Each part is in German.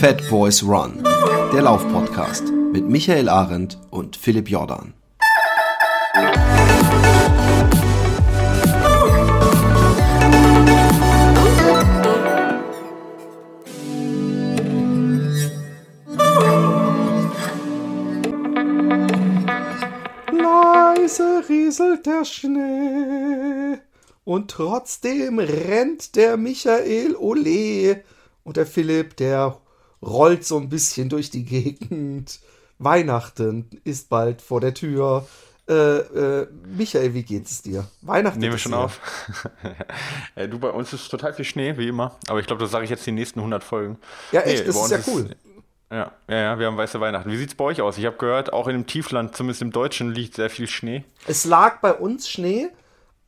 Fat Boys Run, der Laufpodcast mit Michael Arendt und Philipp Jordan. Leise rieselt der Schnee und trotzdem rennt der Michael Ole und der Philipp, der rollt so ein bisschen durch die Gegend. Weihnachten ist bald vor der Tür. Äh, äh, Michael, wie geht es dir? Weihnachten Nehmen wir schon hier. auf. ja, du, bei uns ist total viel Schnee, wie immer. Aber ich glaube, das sage ich jetzt die nächsten 100 Folgen. Ja, echt, nee, das ist ja cool. Ist, ja, ja, ja, wir haben weiße Weihnachten. Wie sieht es bei euch aus? Ich habe gehört, auch in dem Tiefland, zumindest im Deutschen, liegt sehr viel Schnee. Es lag bei uns Schnee,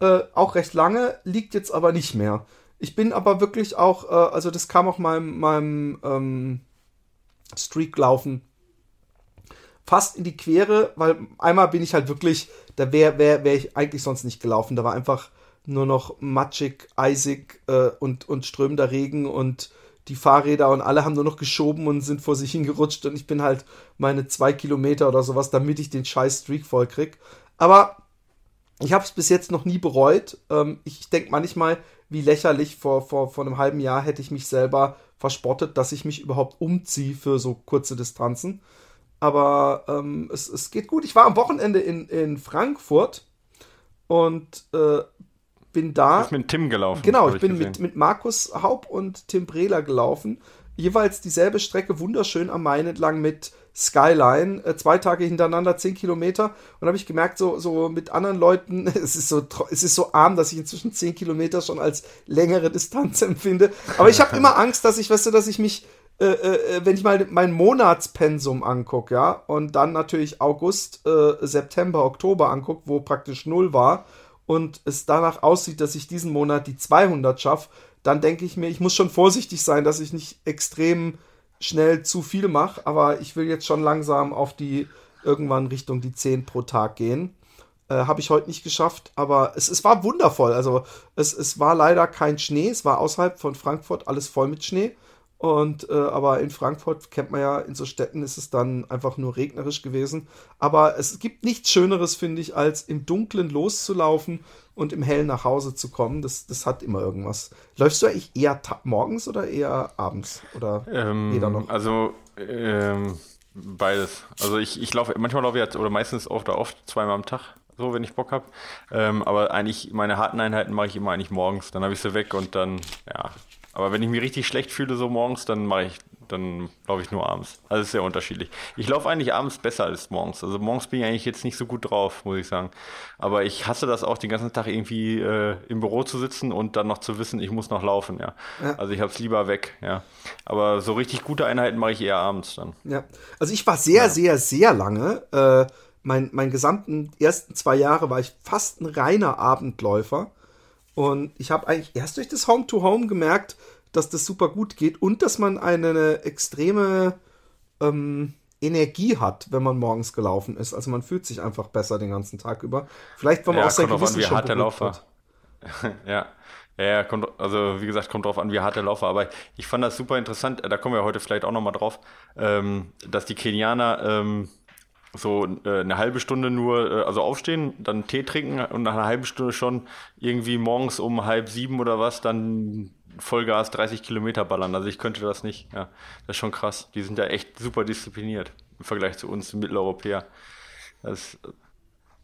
äh, auch recht lange, liegt jetzt aber nicht mehr. Ich bin aber wirklich auch, äh, also das kam auch meinem, meinem ähm, Streak-Laufen fast in die Quere, weil einmal bin ich halt wirklich, da wäre wär, wär ich eigentlich sonst nicht gelaufen. Da war einfach nur noch matschig, eisig äh, und, und strömender Regen und die Fahrräder und alle haben nur noch geschoben und sind vor sich hingerutscht und ich bin halt meine zwei Kilometer oder sowas, damit ich den scheiß Streak voll krieg. Aber ich habe es bis jetzt noch nie bereut. Ähm, ich denke manchmal, wie lächerlich vor, vor, vor einem halben Jahr hätte ich mich selber verspottet, dass ich mich überhaupt umziehe für so kurze Distanzen. Aber ähm, es, es geht gut. Ich war am Wochenende in, in Frankfurt und äh, bin da. Du bist mit Tim gelaufen. Genau, ich bin mit, mit Markus Haub und Tim Brehler gelaufen. Jeweils dieselbe Strecke, wunderschön am Main entlang mit Skyline. Äh, zwei Tage hintereinander, zehn Kilometer. Und habe ich gemerkt, so, so mit anderen Leuten, es ist, so, es ist so arm, dass ich inzwischen zehn Kilometer schon als längere Distanz empfinde. Aber ich habe immer Angst, dass ich, weißt du, dass ich mich äh, äh, wenn ich mal mein Monatspensum angucke, ja, und dann natürlich August, äh, September, Oktober angucke, wo praktisch null war, und es danach aussieht, dass ich diesen Monat die 200 schaffe, dann denke ich mir, ich muss schon vorsichtig sein, dass ich nicht extrem schnell zu viel mache, aber ich will jetzt schon langsam auf die irgendwann Richtung die 10 pro Tag gehen. Äh, Habe ich heute nicht geschafft, aber es, es war wundervoll. Also es, es war leider kein Schnee, es war außerhalb von Frankfurt alles voll mit Schnee. Und äh, aber in Frankfurt kennt man ja, in so Städten ist es dann einfach nur regnerisch gewesen. Aber es gibt nichts Schöneres, finde ich, als im Dunkeln loszulaufen und im Hellen nach Hause zu kommen. Das, das hat immer irgendwas. Läufst du eigentlich eher morgens oder eher abends? Oder ähm, weder noch? Also ähm, beides. Also ich, ich laufe, manchmal laufe ich jetzt, oder meistens oft, oder oft zweimal am Tag so, wenn ich Bock habe. Ähm, aber eigentlich, meine harten Einheiten mache ich immer eigentlich morgens. Dann habe ich sie weg und dann, ja, aber wenn ich mich richtig schlecht fühle so morgens, dann mache ich, dann laufe ich nur abends. Also ist sehr unterschiedlich. Ich laufe eigentlich abends besser als morgens. Also morgens bin ich eigentlich jetzt nicht so gut drauf, muss ich sagen. Aber ich hasse das auch, den ganzen Tag irgendwie äh, im Büro zu sitzen und dann noch zu wissen, ich muss noch laufen, ja. ja. Also ich habe es lieber weg, ja. Aber so richtig gute Einheiten mache ich eher abends dann. Ja. Also ich war sehr, ja. sehr, sehr lange. Äh, mein, mein gesamten ersten zwei Jahre war ich fast ein reiner Abendläufer. Und ich habe eigentlich erst durch das Home-to-Home -Home gemerkt, dass das super gut geht und dass man eine extreme ähm, Energie hat, wenn man morgens gelaufen ist. Also man fühlt sich einfach besser den ganzen Tag über. Vielleicht, weil man ja, auch sein Gewissen an, wie hart der Laufer. ja. Ja, kommt, also wie gesagt, kommt drauf an, wie hart der Laufer. Aber ich fand das super interessant, da kommen wir heute vielleicht auch nochmal drauf, ähm, dass die Kenianer ähm, so äh, eine halbe Stunde nur, äh, also aufstehen, dann Tee trinken und nach einer halben Stunde schon irgendwie morgens um halb sieben oder was dann Vollgas 30 Kilometer ballern. Also ich könnte das nicht. Ja, das ist schon krass. Die sind ja echt super diszipliniert im Vergleich zu uns Mitteleuropäer. Das,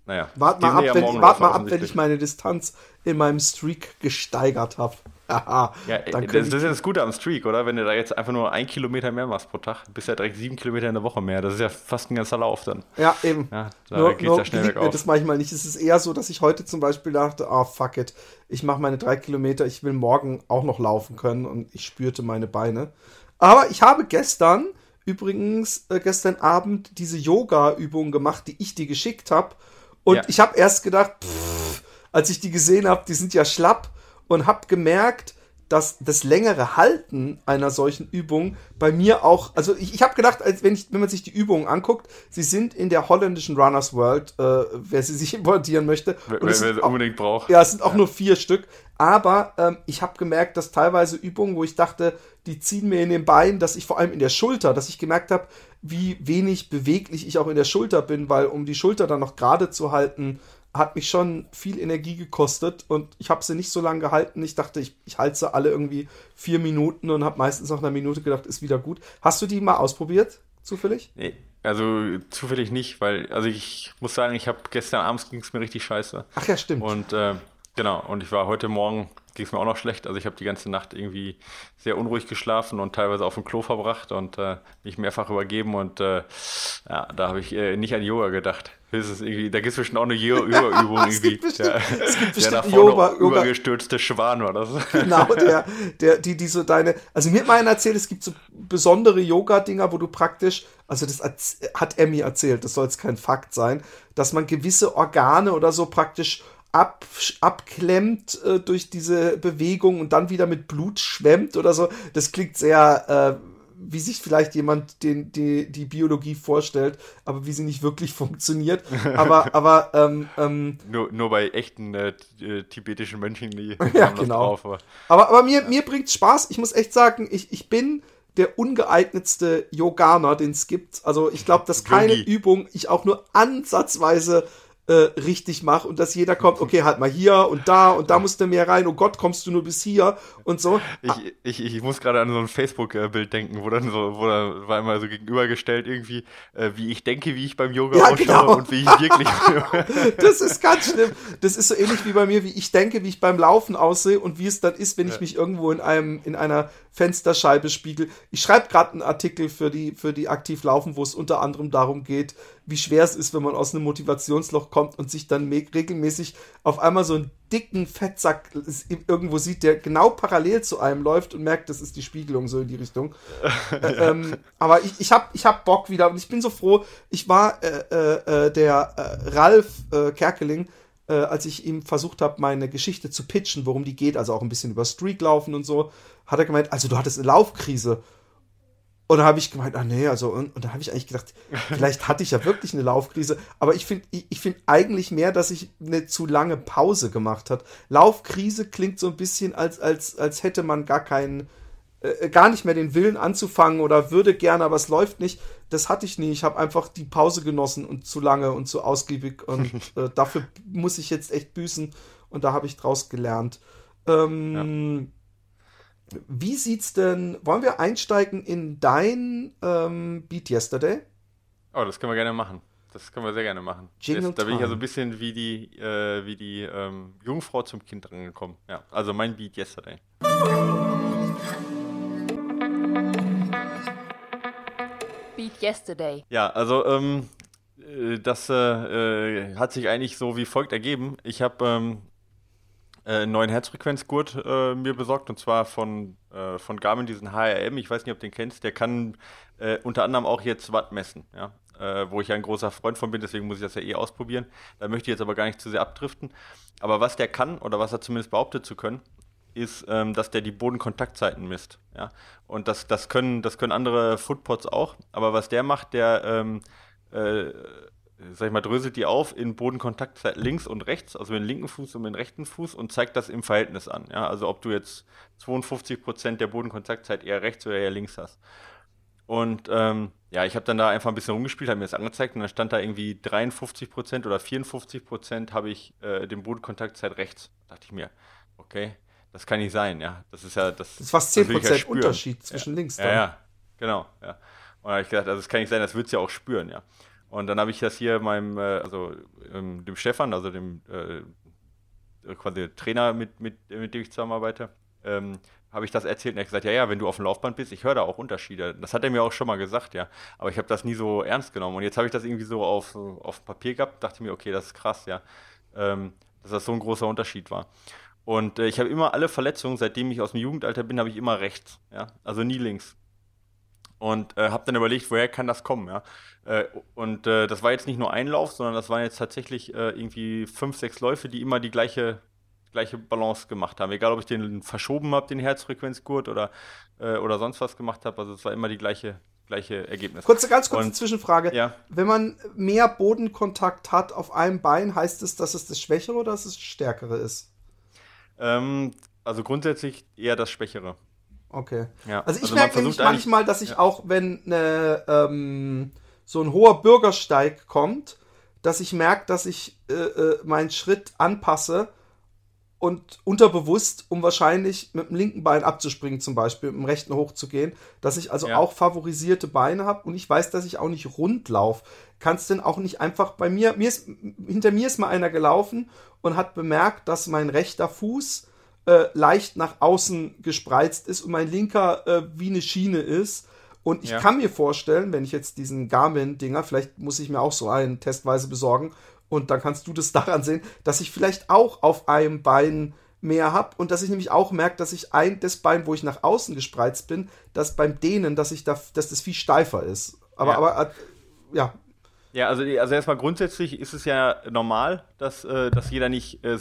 naja. Wart mal ab, wenn, wart mal ab wenn ich meine Distanz in meinem Streak gesteigert habe ja, das, das, ist ja das Gute am Streak, oder? Wenn du da jetzt einfach nur ein Kilometer mehr machst pro Tag, bist du ja direkt sieben Kilometer in der Woche mehr. Das ist ja fast ein ganzer Lauf dann. Ja, eben. Ja, da nur, geht's nur ja schnell mir das manchmal nicht. Es ist eher so, dass ich heute zum Beispiel dachte, ah, oh, fuck it, ich mache meine drei Kilometer, ich will morgen auch noch laufen können und ich spürte meine Beine. Aber ich habe gestern, übrigens äh, gestern Abend, diese Yoga-Übung gemacht, die ich dir geschickt habe. Und ja. ich habe erst gedacht, pff, als ich die gesehen habe, die sind ja schlapp und habe gemerkt, dass das längere Halten einer solchen Übung bei mir auch, also ich, ich habe gedacht, als wenn, ich, wenn man sich die Übungen anguckt, sie sind in der holländischen Runners World, äh, wer sie sich importieren möchte. Wer, wer sie unbedingt braucht. Ja, es sind auch ja. nur vier Stück. Aber ähm, ich habe gemerkt, dass teilweise Übungen, wo ich dachte, die ziehen mir in den Beinen, dass ich vor allem in der Schulter, dass ich gemerkt habe, wie wenig beweglich ich auch in der Schulter bin, weil um die Schulter dann noch gerade zu halten, hat mich schon viel Energie gekostet und ich habe sie nicht so lange gehalten. Ich dachte, ich, ich halte sie alle irgendwie vier Minuten und habe meistens nach einer Minute gedacht, ist wieder gut. Hast du die mal ausprobiert, zufällig? Nee, also zufällig nicht, weil, also ich muss sagen, ich habe gestern abends ging es mir richtig scheiße. Ach ja, stimmt. Und äh, genau, und ich war heute Morgen ging es mir auch noch schlecht. Also ich habe die ganze Nacht irgendwie sehr unruhig geschlafen und teilweise auf dem Klo verbracht und äh, mich mehrfach übergeben und äh, ja, da habe ich äh, nicht an Yoga gedacht. Höchstens irgendwie, da gibt es bestimmt auch eine Yoga-Übung irgendwie. Bestimmt, der, es gibt bestimmt der Yoga, übergestürzte Schwan war das. Genau, der, der, die, die so deine, also mir hat mal einer erzählt, es gibt so besondere Yoga-Dinger, wo du praktisch, also das hat mir erzählt, das soll jetzt kein Fakt sein, dass man gewisse Organe oder so praktisch ab, abklemmt äh, durch diese Bewegung und dann wieder mit Blut schwemmt oder so. Das klingt sehr, äh, wie sich vielleicht jemand den, die, die Biologie vorstellt, aber wie sie nicht wirklich funktioniert. Aber, aber ähm, ähm, nur, nur bei echten äh, äh tibetischen Mönchen, die ja, genau. drauf. Aber, aber, aber mir, ja. mir bringt Spaß. Ich muss echt sagen, ich, ich bin der ungeeignetste Yoganer, den es gibt. Also ich glaube, dass keine Yogi. Übung ich auch nur ansatzweise äh, richtig mache und dass jeder kommt, okay, halt mal hier und da und da musst du mehr rein, oh Gott, kommst du nur bis hier und so. Ich, ich, ich muss gerade an so ein Facebook-Bild denken, wo dann so, wo da war immer so gegenübergestellt irgendwie, äh, wie ich denke, wie ich beim Yoga ja, ausschaue genau. und wie ich wirklich. das ist ganz schlimm. Das ist so ähnlich wie bei mir, wie ich denke, wie ich beim Laufen aussehe und wie es dann ist, wenn ja. ich mich irgendwo in einem, in einer Fensterscheibe spiegel. Ich schreibe gerade einen Artikel für die, für die aktiv laufen, wo es unter anderem darum geht, wie schwer es ist, wenn man aus einem Motivationsloch kommt und sich dann regelmäßig auf einmal so einen dicken Fettsack irgendwo sieht, der genau parallel zu einem läuft und merkt, das ist die Spiegelung so in die Richtung. äh, ähm, aber ich, ich habe ich hab Bock wieder und ich bin so froh. Ich war äh, äh, äh der äh, Ralf äh, Kerkeling, als ich ihm versucht habe, meine Geschichte zu pitchen, worum die geht, also auch ein bisschen über Streak laufen und so, hat er gemeint, also du hattest eine Laufkrise. Und dann habe ich gemeint, ah nee, also, und, und dann habe ich eigentlich gedacht, vielleicht hatte ich ja wirklich eine Laufkrise. Aber ich finde ich, ich finde eigentlich mehr, dass ich eine zu lange Pause gemacht hat. Laufkrise klingt so ein bisschen, als, als, als hätte man gar keinen, äh, gar nicht mehr den Willen anzufangen oder würde gerne, aber es läuft nicht. Das hatte ich nie. Ich habe einfach die Pause genossen und zu lange und zu ausgiebig. Und äh, dafür muss ich jetzt echt büßen. Und da habe ich draus gelernt. Ähm, ja wie sieht's denn, wollen wir einsteigen in dein ähm, Beat Yesterday? Oh, das können wir gerne machen. Das können wir sehr gerne machen. Jingle da bin ich ja so ein bisschen wie die, äh, wie die ähm, Jungfrau zum Kind rangekommen. Ja, also mein Beat Yesterday. Beat Yesterday. Ja, also ähm, äh, das äh, hat sich eigentlich so wie folgt ergeben. Ich habe ähm, äh, einen neuen Herzfrequenzgurt äh, mir besorgt und zwar von, äh, von Garmin, diesen HRM. Ich weiß nicht, ob du den kennst. Der kann äh, unter anderem auch jetzt Watt messen, ja? Äh, wo ich ja ein großer Freund von bin, deswegen muss ich das ja eh ausprobieren. Da möchte ich jetzt aber gar nicht zu sehr abdriften. Aber was der kann, oder was er zumindest behauptet zu können, ist, ähm, dass der die Bodenkontaktzeiten misst. Ja? Und das, das, können, das können andere Footpods auch. Aber was der macht, der ähm, äh, sag ich mal, dröselt die auf in Bodenkontaktzeit links und rechts, also mit dem linken Fuß und mit dem rechten Fuß und zeigt das im Verhältnis an. Ja? Also ob du jetzt 52% der Bodenkontaktzeit eher rechts oder eher links hast. Und ähm, ja, ich habe dann da einfach ein bisschen rumgespielt, habe mir das angezeigt und dann stand da irgendwie 53% oder 54% habe ich äh, den Bodenkontaktzeit rechts. Da dachte ich mir, okay, das kann nicht sein, ja. Das ist ja das. Das ist fast 10% ja Unterschied zwischen ja. links. Dann. Ja, ja, genau, ja. Und da habe ich gedacht, also das kann nicht sein, das wird es ja auch spüren, ja. Und dann habe ich das hier meinem, äh, also ähm, dem Stefan, also dem äh, quasi Trainer, mit, mit, mit dem ich zusammenarbeite, ähm, habe ich das erzählt und er hat gesagt, ja, ja, wenn du auf dem Laufband bist, ich höre da auch Unterschiede. Das hat er mir auch schon mal gesagt, ja. Aber ich habe das nie so ernst genommen. Und jetzt habe ich das irgendwie so auf, auf Papier gehabt, dachte mir, okay, das ist krass, ja. Ähm, dass das so ein großer Unterschied war. Und äh, ich habe immer alle Verletzungen, seitdem ich aus dem Jugendalter bin, habe ich immer rechts, ja. Also nie links und äh, habe dann überlegt, woher kann das kommen, ja. Äh, und äh, das war jetzt nicht nur ein Lauf, sondern das waren jetzt tatsächlich äh, irgendwie fünf, sechs Läufe, die immer die gleiche, gleiche Balance gemacht haben. Egal, ob ich den verschoben habe, den Herzfrequenzgurt oder, äh, oder sonst was gemacht habe. Also es war immer die gleiche, gleiche Ergebnis. Kurze, ganz kurze Und- Zwischenfrage. Ja. Wenn man mehr Bodenkontakt hat auf einem Bein, heißt es, dass es das Schwächere oder dass es das Stärkere ist? Ähm, also grundsätzlich eher das Schwächere. Okay. Ja. Also ich Also merke nämlich manchmal, dass ich ja. auch, wenn eine, ähm, so ein hoher Bürgersteig kommt, dass ich merke, dass ich äh, äh, meinen Schritt anpasse und unterbewusst, um wahrscheinlich mit dem linken Bein abzuspringen, zum Beispiel, mit dem rechten hochzugehen, dass ich also Ja. auch favorisierte Beine habe und ich weiß, dass ich auch nicht rund laufe. Kannst denn auch nicht einfach bei mir, mir ist, hinter mir ist mal einer gelaufen und hat bemerkt, dass mein rechter Fuß äh, leicht nach außen gespreizt ist und mein linker äh, wie eine Schiene ist. Und ich Ja. kann mir vorstellen, wenn ich jetzt diesen Garmin-Dinger, vielleicht muss ich mir auch so einen testweise besorgen und dann kannst du das daran sehen, dass ich vielleicht auch auf einem Bein mehr habe und dass ich nämlich auch merke, dass ich ein das Bein, wo ich nach außen gespreizt bin, dass beim Dehnen, dass ich da, dass das viel steifer ist. Aber, Ja. aber äh, ja, Ja, also, also erstmal grundsätzlich ist es ja normal, dass, äh, dass jeder nicht äh,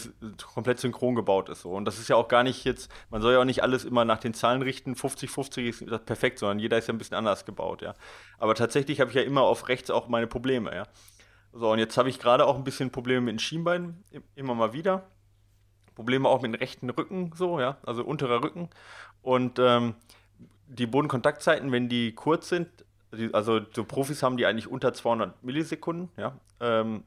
komplett synchron gebaut ist. So. Und das ist ja auch gar nicht jetzt, man soll ja auch nicht alles immer nach den Zahlen richten, 50-50 ist das perfekt, sondern jeder ist ja ein bisschen anders gebaut, ja. Aber tatsächlich habe ich ja immer auf rechts auch meine Probleme, ja. So, und jetzt habe ich gerade auch ein bisschen Probleme mit den Schienbeinen, im- immer mal wieder. Probleme auch mit dem rechten Rücken, so, ja, also unterer Rücken. Und ähm, die Bodenkontaktzeiten, wenn die kurz sind, also so Profis haben die eigentlich unter 200 Millisekunden, ja. Ähm,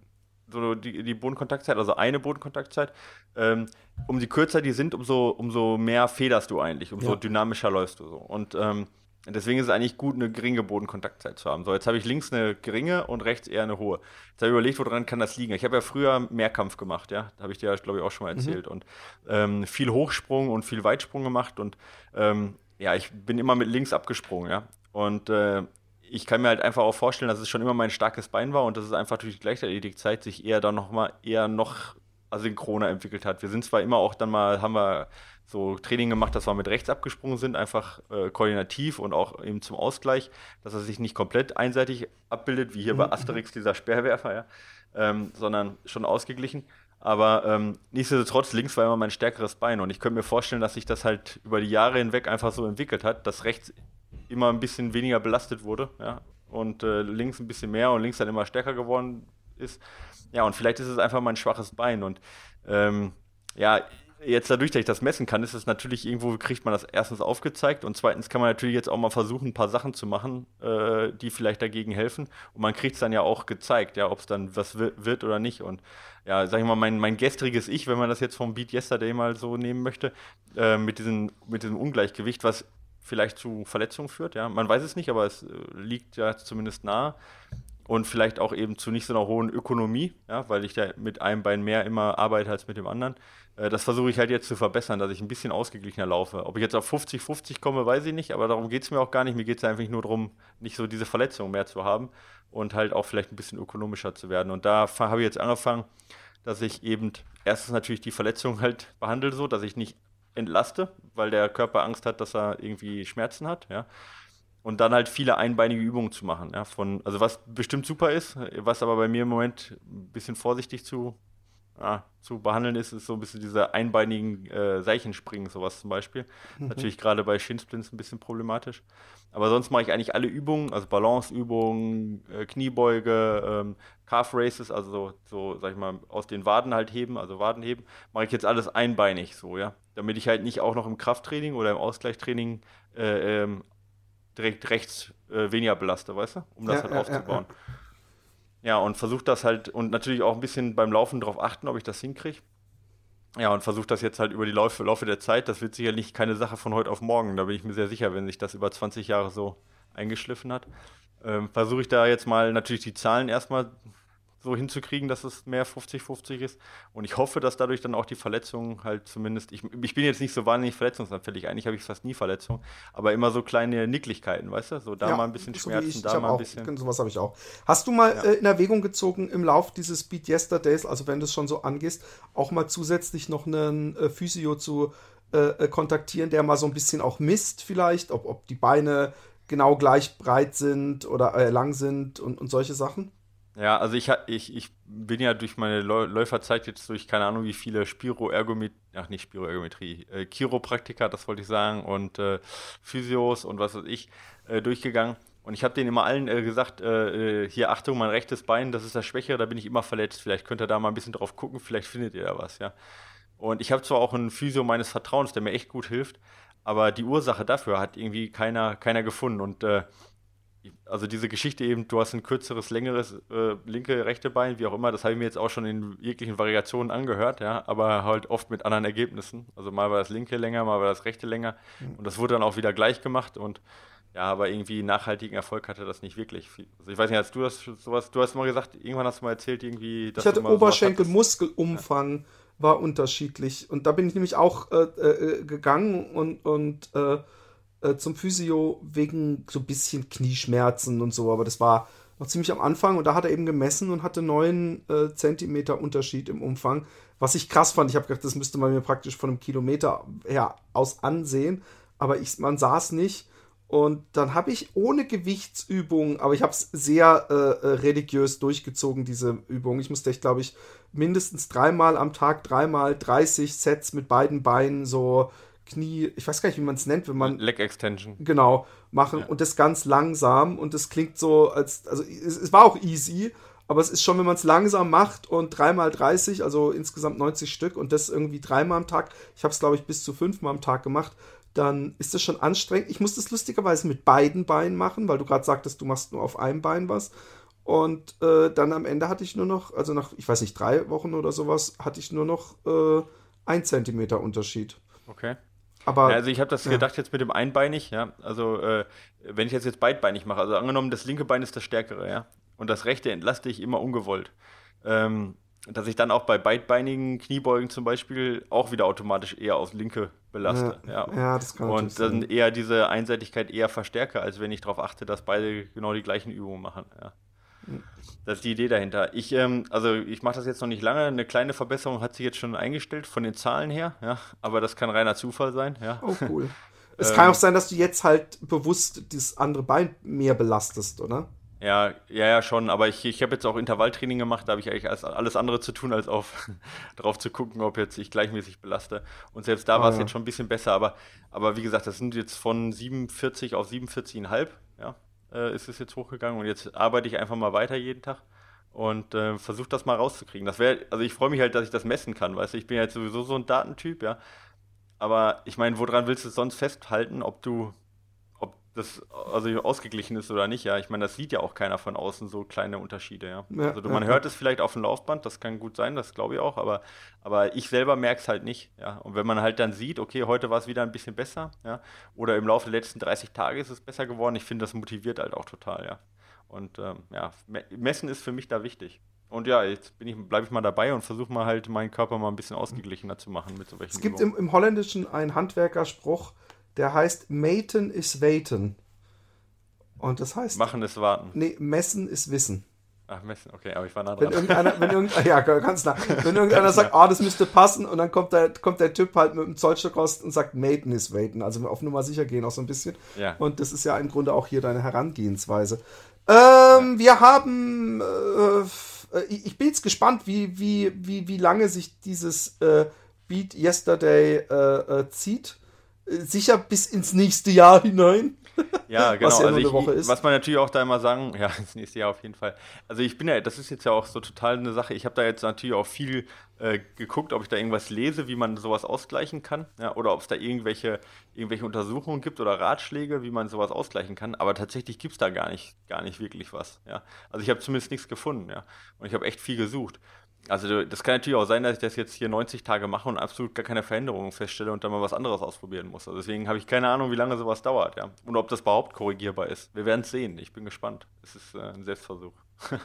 so die, die Bodenkontaktzeit, also eine Bodenkontaktzeit. Ähm, umso kürzer die sind, umso, umso mehr federst du eigentlich, umso Ja. dynamischer läufst du so. Und ähm, deswegen ist es eigentlich gut, eine geringe Bodenkontaktzeit zu haben. So, jetzt habe ich links eine geringe und rechts eher eine hohe. Jetzt habe ich überlegt, woran kann das liegen? Ich habe ja früher Mehrkampf gemacht, ja. Da habe ich dir, glaube ich, auch schon mal erzählt. Und ähm, viel Hochsprung und viel Weitsprung gemacht. Und ähm, ja, ich bin immer mit links abgesprungen, ja. Und äh, ich kann mir halt einfach auch vorstellen, dass es schon immer mein starkes Bein war und dass es einfach durch die Gleichzeitigkeit sich eher dann nochmal eher noch asynchroner entwickelt hat. Wir sind zwar immer auch dann mal, haben wir so Training gemacht, dass wir mit rechts abgesprungen sind, einfach äh, koordinativ und auch eben zum Ausgleich, dass er sich nicht komplett einseitig abbildet, wie hier bei Asterix dieser Speerwerfer, ja, ähm, sondern schon ausgeglichen. Aber ähm, nichtsdestotrotz, links war immer mein stärkeres Bein und ich könnte mir vorstellen, dass sich das halt über die Jahre hinweg einfach so entwickelt hat, dass rechts immer ein bisschen weniger belastet wurde, ja, und äh, links ein bisschen mehr und links dann immer stärker geworden ist. Ja, und vielleicht ist es einfach mein schwaches Bein und ähm, ja, jetzt dadurch, dass ich das messen kann, ist es natürlich irgendwo, kriegt man das erstens aufgezeigt und zweitens kann man natürlich jetzt auch mal versuchen, ein paar Sachen zu machen, äh, die vielleicht dagegen helfen. Und man kriegt es dann ja auch gezeigt, ja, ob es dann was wi- wird oder nicht. Und ja, sag ich mal, mein, mein gestriges Ich, wenn man das jetzt vom Beat Yesterday mal so nehmen möchte, äh, mit, diesem, mit diesem Ungleichgewicht, was vielleicht zu Verletzungen führt, ja. Man weiß es nicht, aber es äh, liegt ja zumindest nahe. Und vielleicht auch eben zu nicht so einer hohen Ökonomie, ja, weil ich da mit einem Bein mehr immer arbeite als mit dem anderen. Äh, das versuche ich halt jetzt zu verbessern, dass ich ein bisschen ausgeglichener laufe. Ob ich jetzt auf 50-50 komme, weiß ich nicht, aber darum geht es mir auch gar nicht. Mir geht es einfach nur darum, nicht so diese Verletzungen mehr zu haben und halt auch vielleicht ein bisschen ökonomischer zu werden. Und da habe ich jetzt angefangen, dass ich eben erstens natürlich die Verletzung halt behandle, so, dass ich nicht entlaste, weil der Körper Angst hat, dass er irgendwie Schmerzen hat, ja. Und dann halt viele einbeinige Übungen zu machen, ja. Von, also was bestimmt super ist, was aber bei mir im Moment ein bisschen vorsichtig zu, ja, zu behandeln ist, ist so ein bisschen diese einbeinigen äh, Seichenspringen, sowas zum Beispiel. Natürlich gerade bei Shinsplints ein bisschen problematisch. Aber sonst mache ich eigentlich alle Übungen, also Balanceübungen, äh, Kniebeuge, ähm, Calf Races, also so, so, sag ich mal, aus den Waden halt heben, also Waden heben, mache ich jetzt alles einbeinig so, ja. Damit ich halt nicht auch noch im Krafttraining oder im Ausgleichstraining äh, ähm, direkt rechts äh, weniger belaste, weißt du? Um das Ja, halt ja, aufzubauen. Ja, und versuche das halt und natürlich auch ein bisschen beim Laufen darauf achten, ob ich das hinkriege. Ja, und versuche das jetzt halt über die Laufe, Laufe der Zeit. Das wird sicherlich keine Sache von heute auf morgen. Da bin ich mir sehr sicher, wenn sich das über 20 Jahre so eingeschliffen hat. Ähm, versuche ich da jetzt mal natürlich die Zahlen erstmal so hinzukriegen, dass es mehr 50-50 ist. Und ich hoffe, dass dadurch dann auch die Verletzungen halt zumindest, ich, ich bin jetzt nicht so wahnsinnig verletzungsanfällig, eigentlich habe ich fast nie Verletzungen, aber immer so kleine Nicklichkeiten, weißt du? So da Ja, mal ein bisschen so Schmerzen, ich, da ich mal ein auch, bisschen. Sowas habe ich auch. Hast du mal Ja. äh, in Erwägung gezogen, im Lauf dieses Beat Yesterdays, also wenn du es schon so angehst, auch mal zusätzlich noch einen äh, Physio zu äh, äh, kontaktieren, der mal so ein bisschen auch misst, vielleicht, ob, ob die Beine genau gleich breit sind oder äh, lang sind und, und solche Sachen? Ja, also ich, ich, ich bin ja durch meine Läuferzeit jetzt durch keine Ahnung wie viele Spiroergometrie, ach nicht Spiroergometrie, äh, Chiropraktiker, das wollte ich sagen, und äh, Physios und was weiß ich, äh, durchgegangen. Und ich habe denen immer allen äh, gesagt, äh, äh, hier Achtung, mein rechtes Bein, das ist das Schwächere, da bin ich immer verletzt. Vielleicht könnt ihr da mal ein bisschen drauf gucken, vielleicht findet ihr da was, ja. Und ich habe zwar auch einen Physio meines Vertrauens, der mir echt gut hilft, aber die Ursache dafür hat irgendwie keiner, keiner gefunden. Und äh, also diese Geschichte eben, du hast ein kürzeres, längeres äh, linke, rechte Bein, wie auch immer, das habe ich mir jetzt auch schon in jeglichen Variationen angehört, ja, aber halt oft mit anderen Ergebnissen. Also mal war das linke länger, mal war das rechte länger mhm. und das wurde dann auch wieder gleich gemacht und ja, aber irgendwie nachhaltigen Erfolg hatte das nicht wirklich. Also ich weiß nicht, hast du das sowas, du hast mal gesagt, irgendwann hast du mal erzählt, irgendwie, dass Ich hatte Oberschenkelmuskelumfang ja. war unterschiedlich und da bin ich nämlich auch äh, äh, gegangen und, und äh, zum Physio wegen so ein bisschen Knieschmerzen und so, aber das war noch ziemlich am Anfang und da hat er eben gemessen und hatte 9 äh, Zentimeter Unterschied im Umfang, was ich krass fand. Ich habe gedacht, das müsste man mir praktisch von einem Kilometer her aus ansehen, aber ich, man sah es nicht. Und dann habe ich ohne Gewichtsübung, aber ich habe es sehr äh, äh, religiös durchgezogen, diese Übung. Ich musste, ich glaube ich, mindestens dreimal am Tag, dreimal 30 Sets mit beiden Beinen so Knie, ich weiß gar nicht, wie man es nennt, wenn man. Leg Extension. Genau, machen ja. und das ganz langsam und das klingt so, als, also es, es war auch easy, aber es ist schon, wenn man es langsam macht und dreimal 30, also insgesamt 90 Stück und das irgendwie dreimal am Tag, ich habe es glaube ich bis zu fünfmal am Tag gemacht, dann ist das schon anstrengend. Ich muss das lustigerweise mit beiden Beinen machen, weil du gerade sagtest, du machst nur auf einem Bein was. Und äh, dann am Ende hatte ich nur noch, also nach, ich weiß nicht, drei Wochen oder sowas, hatte ich nur noch äh, ein Zentimeter Unterschied. Okay. Aber, ja, also ich habe das ja. gedacht jetzt mit dem einbeinig, ja. Also äh, wenn ich jetzt jetzt beidbeinig mache, also angenommen, das linke Bein ist das stärkere, ja. Und das rechte entlaste ich immer ungewollt. Ähm, dass ich dann auch bei beidbeinigen Kniebeugen zum Beispiel auch wieder automatisch eher aufs linke belaste. Ja, ja. ja das kann Und dann sein. eher diese Einseitigkeit eher verstärke, als wenn ich darauf achte, dass beide genau die gleichen Übungen machen. Ja. Das ist die Idee dahinter. Ich, ähm, also ich mache das jetzt noch nicht lange. Eine kleine Verbesserung hat sich jetzt schon eingestellt von den Zahlen her, ja. Aber das kann reiner Zufall sein, ja. Oh, cool. es kann auch sein, dass du jetzt halt bewusst das andere Bein mehr belastest, oder? Ja, ja, ja, schon. Aber ich, ich habe jetzt auch Intervalltraining gemacht. Da habe ich eigentlich alles andere zu tun, als auf darauf zu gucken, ob jetzt ich gleichmäßig belaste. Und selbst da oh, war es ja. jetzt schon ein bisschen besser. Aber, aber wie gesagt, das sind jetzt von 47 auf 47,5. Ja, äh, ist es jetzt hochgegangen und jetzt arbeite ich einfach mal weiter jeden Tag und äh, versuche das mal rauszukriegen. Das wäre, also ich freue mich halt, dass ich das messen kann, weißt du, ich bin ja jetzt sowieso so ein Datentyp, ja. Aber ich meine, woran willst du es sonst festhalten, ob du das also ausgeglichen ist oder nicht, ja. Ich meine, das sieht ja auch keiner von außen, so kleine Unterschiede, ja. ja also man ja, hört es vielleicht auf dem Laufband, das kann gut sein, das glaube ich auch, aber, aber ich selber merke es halt nicht, ja. Und wenn man halt dann sieht, okay, heute war es wieder ein bisschen besser, ja, oder im Laufe der letzten 30 Tage ist es besser geworden, ich finde, das motiviert halt auch total, ja. Und ähm, ja, messen ist für mich da wichtig. Und ja, jetzt ich, bleibe ich mal dabei und versuche mal halt meinen Körper mal ein bisschen ausgeglichener zu machen mit so welchen Es gibt im, im Holländischen einen Handwerkerspruch, der heißt Maten is Waiten. Und das heißt. Machen ist warten. Nee, messen ist wissen. Ach, messen, okay, aber ich war nah dran. Wenn irgendeiner, wenn irgendeiner, ja, ganz nah. Wenn irgendeiner sagt, ah, oh, das müsste passen, und dann kommt der, kommt der Typ halt mit dem Zollstock raus und sagt, Maten is Waiten. Also auf Nummer sicher gehen auch so ein bisschen. Ja. Und das ist ja im Grunde auch hier deine Herangehensweise. Ähm, ja. Wir haben, äh, ich bin jetzt gespannt, wie, wie, wie, wie lange sich dieses äh, Beat Yesterday äh, äh zieht sicher bis ins nächste Jahr hinein. Ja, genau. Was, ja also ich, was man natürlich auch da immer sagen, ja, ins nächste Jahr auf jeden Fall. Also ich bin ja, das ist jetzt ja auch so total eine Sache. Ich habe da jetzt natürlich auch viel äh, geguckt, ob ich da irgendwas lese, wie man sowas ausgleichen kann, ja, oder ob es da irgendwelche, irgendwelche Untersuchungen gibt oder Ratschläge, wie man sowas ausgleichen kann. Aber tatsächlich gibt es da gar nicht, gar nicht wirklich was. Ja. Also ich habe zumindest nichts gefunden, ja. Und ich habe echt viel gesucht. Also das kann natürlich auch sein, dass ich das jetzt hier 90 Tage mache und absolut gar keine Veränderungen feststelle und dann mal was anderes ausprobieren muss. Also deswegen habe ich keine Ahnung, wie lange sowas dauert, ja. Und ob das überhaupt korrigierbar ist. Wir werden es sehen. Ich bin gespannt. Es ist äh, ein Selbstversuch.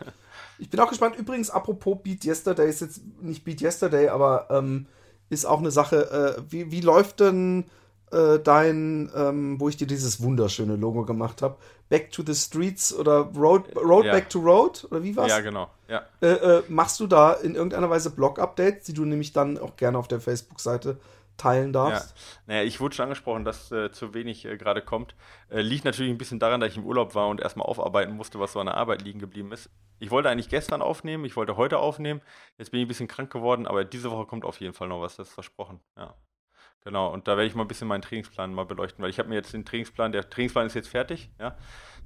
ich bin auch gespannt. Übrigens, apropos Beat Yesterday, ist jetzt nicht Beat Yesterday, aber ähm, ist auch eine Sache. Äh, wie, wie läuft denn äh, dein, ähm, wo ich dir dieses wunderschöne Logo gemacht habe. Back to the Streets oder Road, Road ja. Back to Road oder wie war's? Ja, genau. Ja. Äh, äh, machst du da in irgendeiner Weise Blog-Updates, die du nämlich dann auch gerne auf der Facebook-Seite teilen darfst. Ja. Naja, ich wurde schon angesprochen, dass äh, zu wenig äh, gerade kommt. Äh, liegt natürlich ein bisschen daran, dass ich im Urlaub war und erstmal aufarbeiten musste, was so an der Arbeit liegen geblieben ist. Ich wollte eigentlich gestern aufnehmen, ich wollte heute aufnehmen. Jetzt bin ich ein bisschen krank geworden, aber diese Woche kommt auf jeden Fall noch was, das ist versprochen. Ja. Genau, und da werde ich mal ein bisschen meinen Trainingsplan mal beleuchten, weil ich habe mir jetzt den Trainingsplan, der Trainingsplan ist jetzt fertig, ja,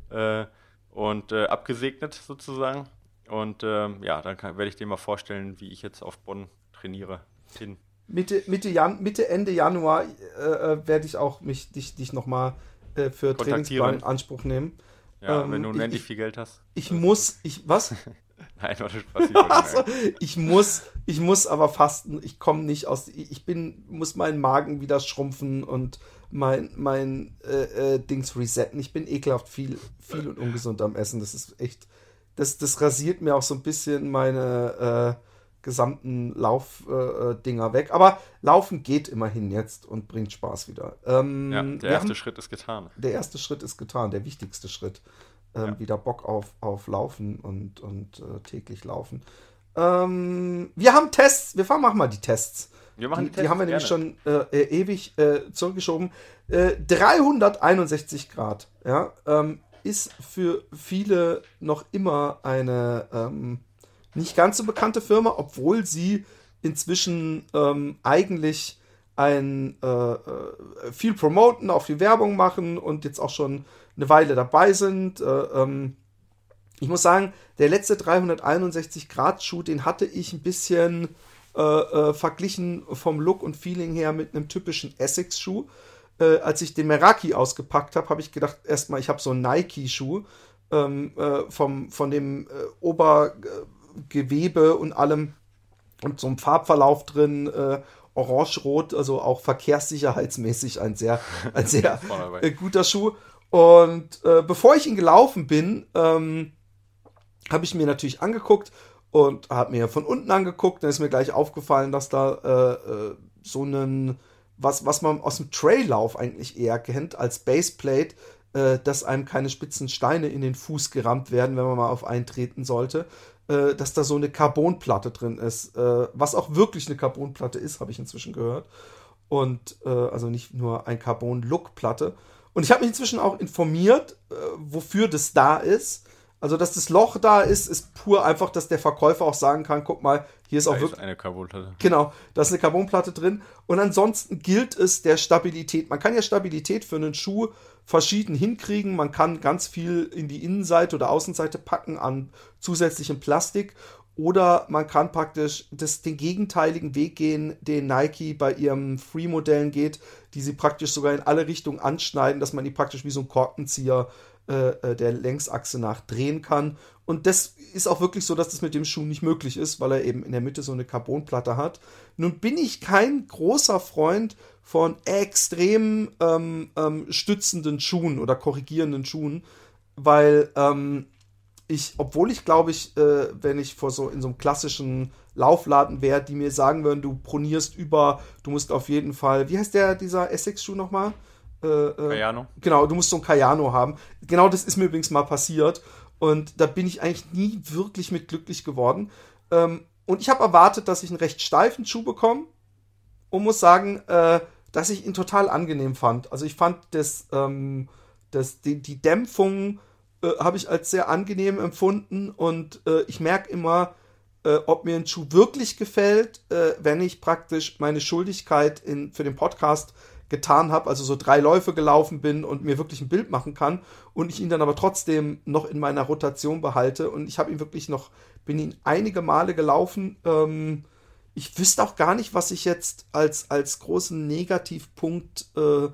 äh, und äh, abgesegnet sozusagen. Und ähm, ja, dann kann, werde ich dir mal vorstellen, wie ich jetzt auf Bonn trainiere. Hin. Mitte, Mitte, Jan Mitte, Ende Januar äh, äh werde ich auch mich, dich, dich nochmal äh, für Trainingsplan in Anspruch nehmen. Ja, ähm, wenn du unendlich ich, viel Geld hast. Ich muss, ich, was? Nein, warte, Spaß. Ich, also, ich muss, ich muss aber fasten. Ich komme nicht aus, ich bin, muss meinen Magen wieder schrumpfen und mein, mein äh, äh, Dings resetten. Ich bin ekelhaft viel, viel und ungesund am Essen. Das ist echt, das, das rasiert mir auch so ein bisschen meine, äh, gesamten Laufdinger äh, weg. Aber Laufen geht immerhin jetzt und bringt Spaß wieder. Ähm, ja, der erste haben, Schritt ist getan. Der erste Schritt ist getan, der wichtigste Schritt. Ähm, ja. Wieder Bock auf, auf Laufen und, und äh, täglich Laufen. Ähm, wir haben Tests, wir machen mal die Tests. Wir machen die, die, Tests, die haben wir nämlich schon äh, äh ewig äh, zurückgeschoben. 361 Grad, ja, ähm, ist für viele noch immer eine ähm, nicht ganz so bekannte Firma, obwohl sie inzwischen ähm, eigentlich ein äh, äh, viel promoten, auch viel Werbung machen und jetzt auch schon eine Weile dabei sind. Äh, ähm, ich muss sagen, der letzte 361 Grad Schuh, den hatte ich ein bisschen äh, äh, verglichen vom Look und Feeling her mit einem typischen Essex Schuh. Äh, als ich den Meraki ausgepackt habe, habe ich gedacht, erstmal, ich habe so einen Nike Schuh ähm, vom, von dem Ober Gewebe und allem und so ein Farbverlauf drin, äh, orange-rot, also auch verkehrssicherheitsmäßig ein sehr, ein sehr äh, guter Schuh. Und äh, bevor ich ihn gelaufen bin, ähm, habe ich mir natürlich angeguckt und habe mir von unten angeguckt. Dann ist mir gleich aufgefallen, dass da äh, äh, so einen, was, was man aus dem Traillauf eigentlich eher kennt, als Baseplate, äh, dass einem keine spitzen Steine in den Fuß gerammt werden, wenn man mal auf eintreten sollte äh, dass da so eine Carbonplatte drin ist. Äh, was auch wirklich eine Carbonplatte ist, habe ich inzwischen gehört. Und also nicht nur ein Carbon-Look-Platte. Und ich habe mich inzwischen auch informiert, äh, wofür das da ist. Also, dass das Loch da ist, ist pur einfach, dass der Verkäufer auch sagen kann, guck mal, hier ist da auch wirklich eine Carbonplatte. Genau, da ist eine Carbonplatte drin. Und ansonsten gilt es der Stabilität. Man kann ja Stabilität für einen Schuh verschieden hinkriegen. Man kann ganz viel in die Innenseite oder Außenseite packen an zusätzlichem Plastik. Oder man kann praktisch das, den gegenteiligen Weg gehen, den Nike bei ihren Free-Modellen geht, die sie praktisch sogar in alle Richtungen anschneiden, dass man die praktisch wie so ein Korkenzieher äh, äh, der Längsachse nach drehen kann. Und das ist auch wirklich so, dass das mit dem Schuh nicht möglich ist, weil er eben in der Mitte so eine Carbonplatte hat. Nun bin ich kein großer Freund von extrem ähm, ähm, stützenden Schuhen oder korrigierenden Schuhen, weil ähm, ich, obwohl ich glaube ich, äh, wenn ich vor so in so einem klassischen Laufladen wäre, die mir sagen würden, du pronierst über, du musst auf jeden Fall, wie heißt der, dieser Essex-Schuh nochmal? Äh, äh, Cayano. Genau, du musst so ein Cayano haben. Genau das ist mir übrigens mal passiert. Und da bin ich eigentlich nie wirklich mit glücklich geworden. Ähm, und ich habe erwartet, dass ich einen recht steifen Schuh bekomme. Und muss sagen, äh, dass ich ihn total angenehm fand. Also ich fand das, ähm, das, die, die Dämpfung äh, habe ich als sehr angenehm empfunden. Und äh, ich merke immer, äh, ob mir ein Schuh wirklich gefällt, äh, wenn ich praktisch meine Schuldigkeit in, für den Podcast getan habe, also so drei Läufe gelaufen bin und mir wirklich ein Bild machen kann und ich ihn dann aber trotzdem noch in meiner Rotation behalte und ich habe ihn wirklich noch, bin ihn einige Male gelaufen. Ähm, ich wüsste auch gar nicht, was ich jetzt als, als großen Negativpunkt äh,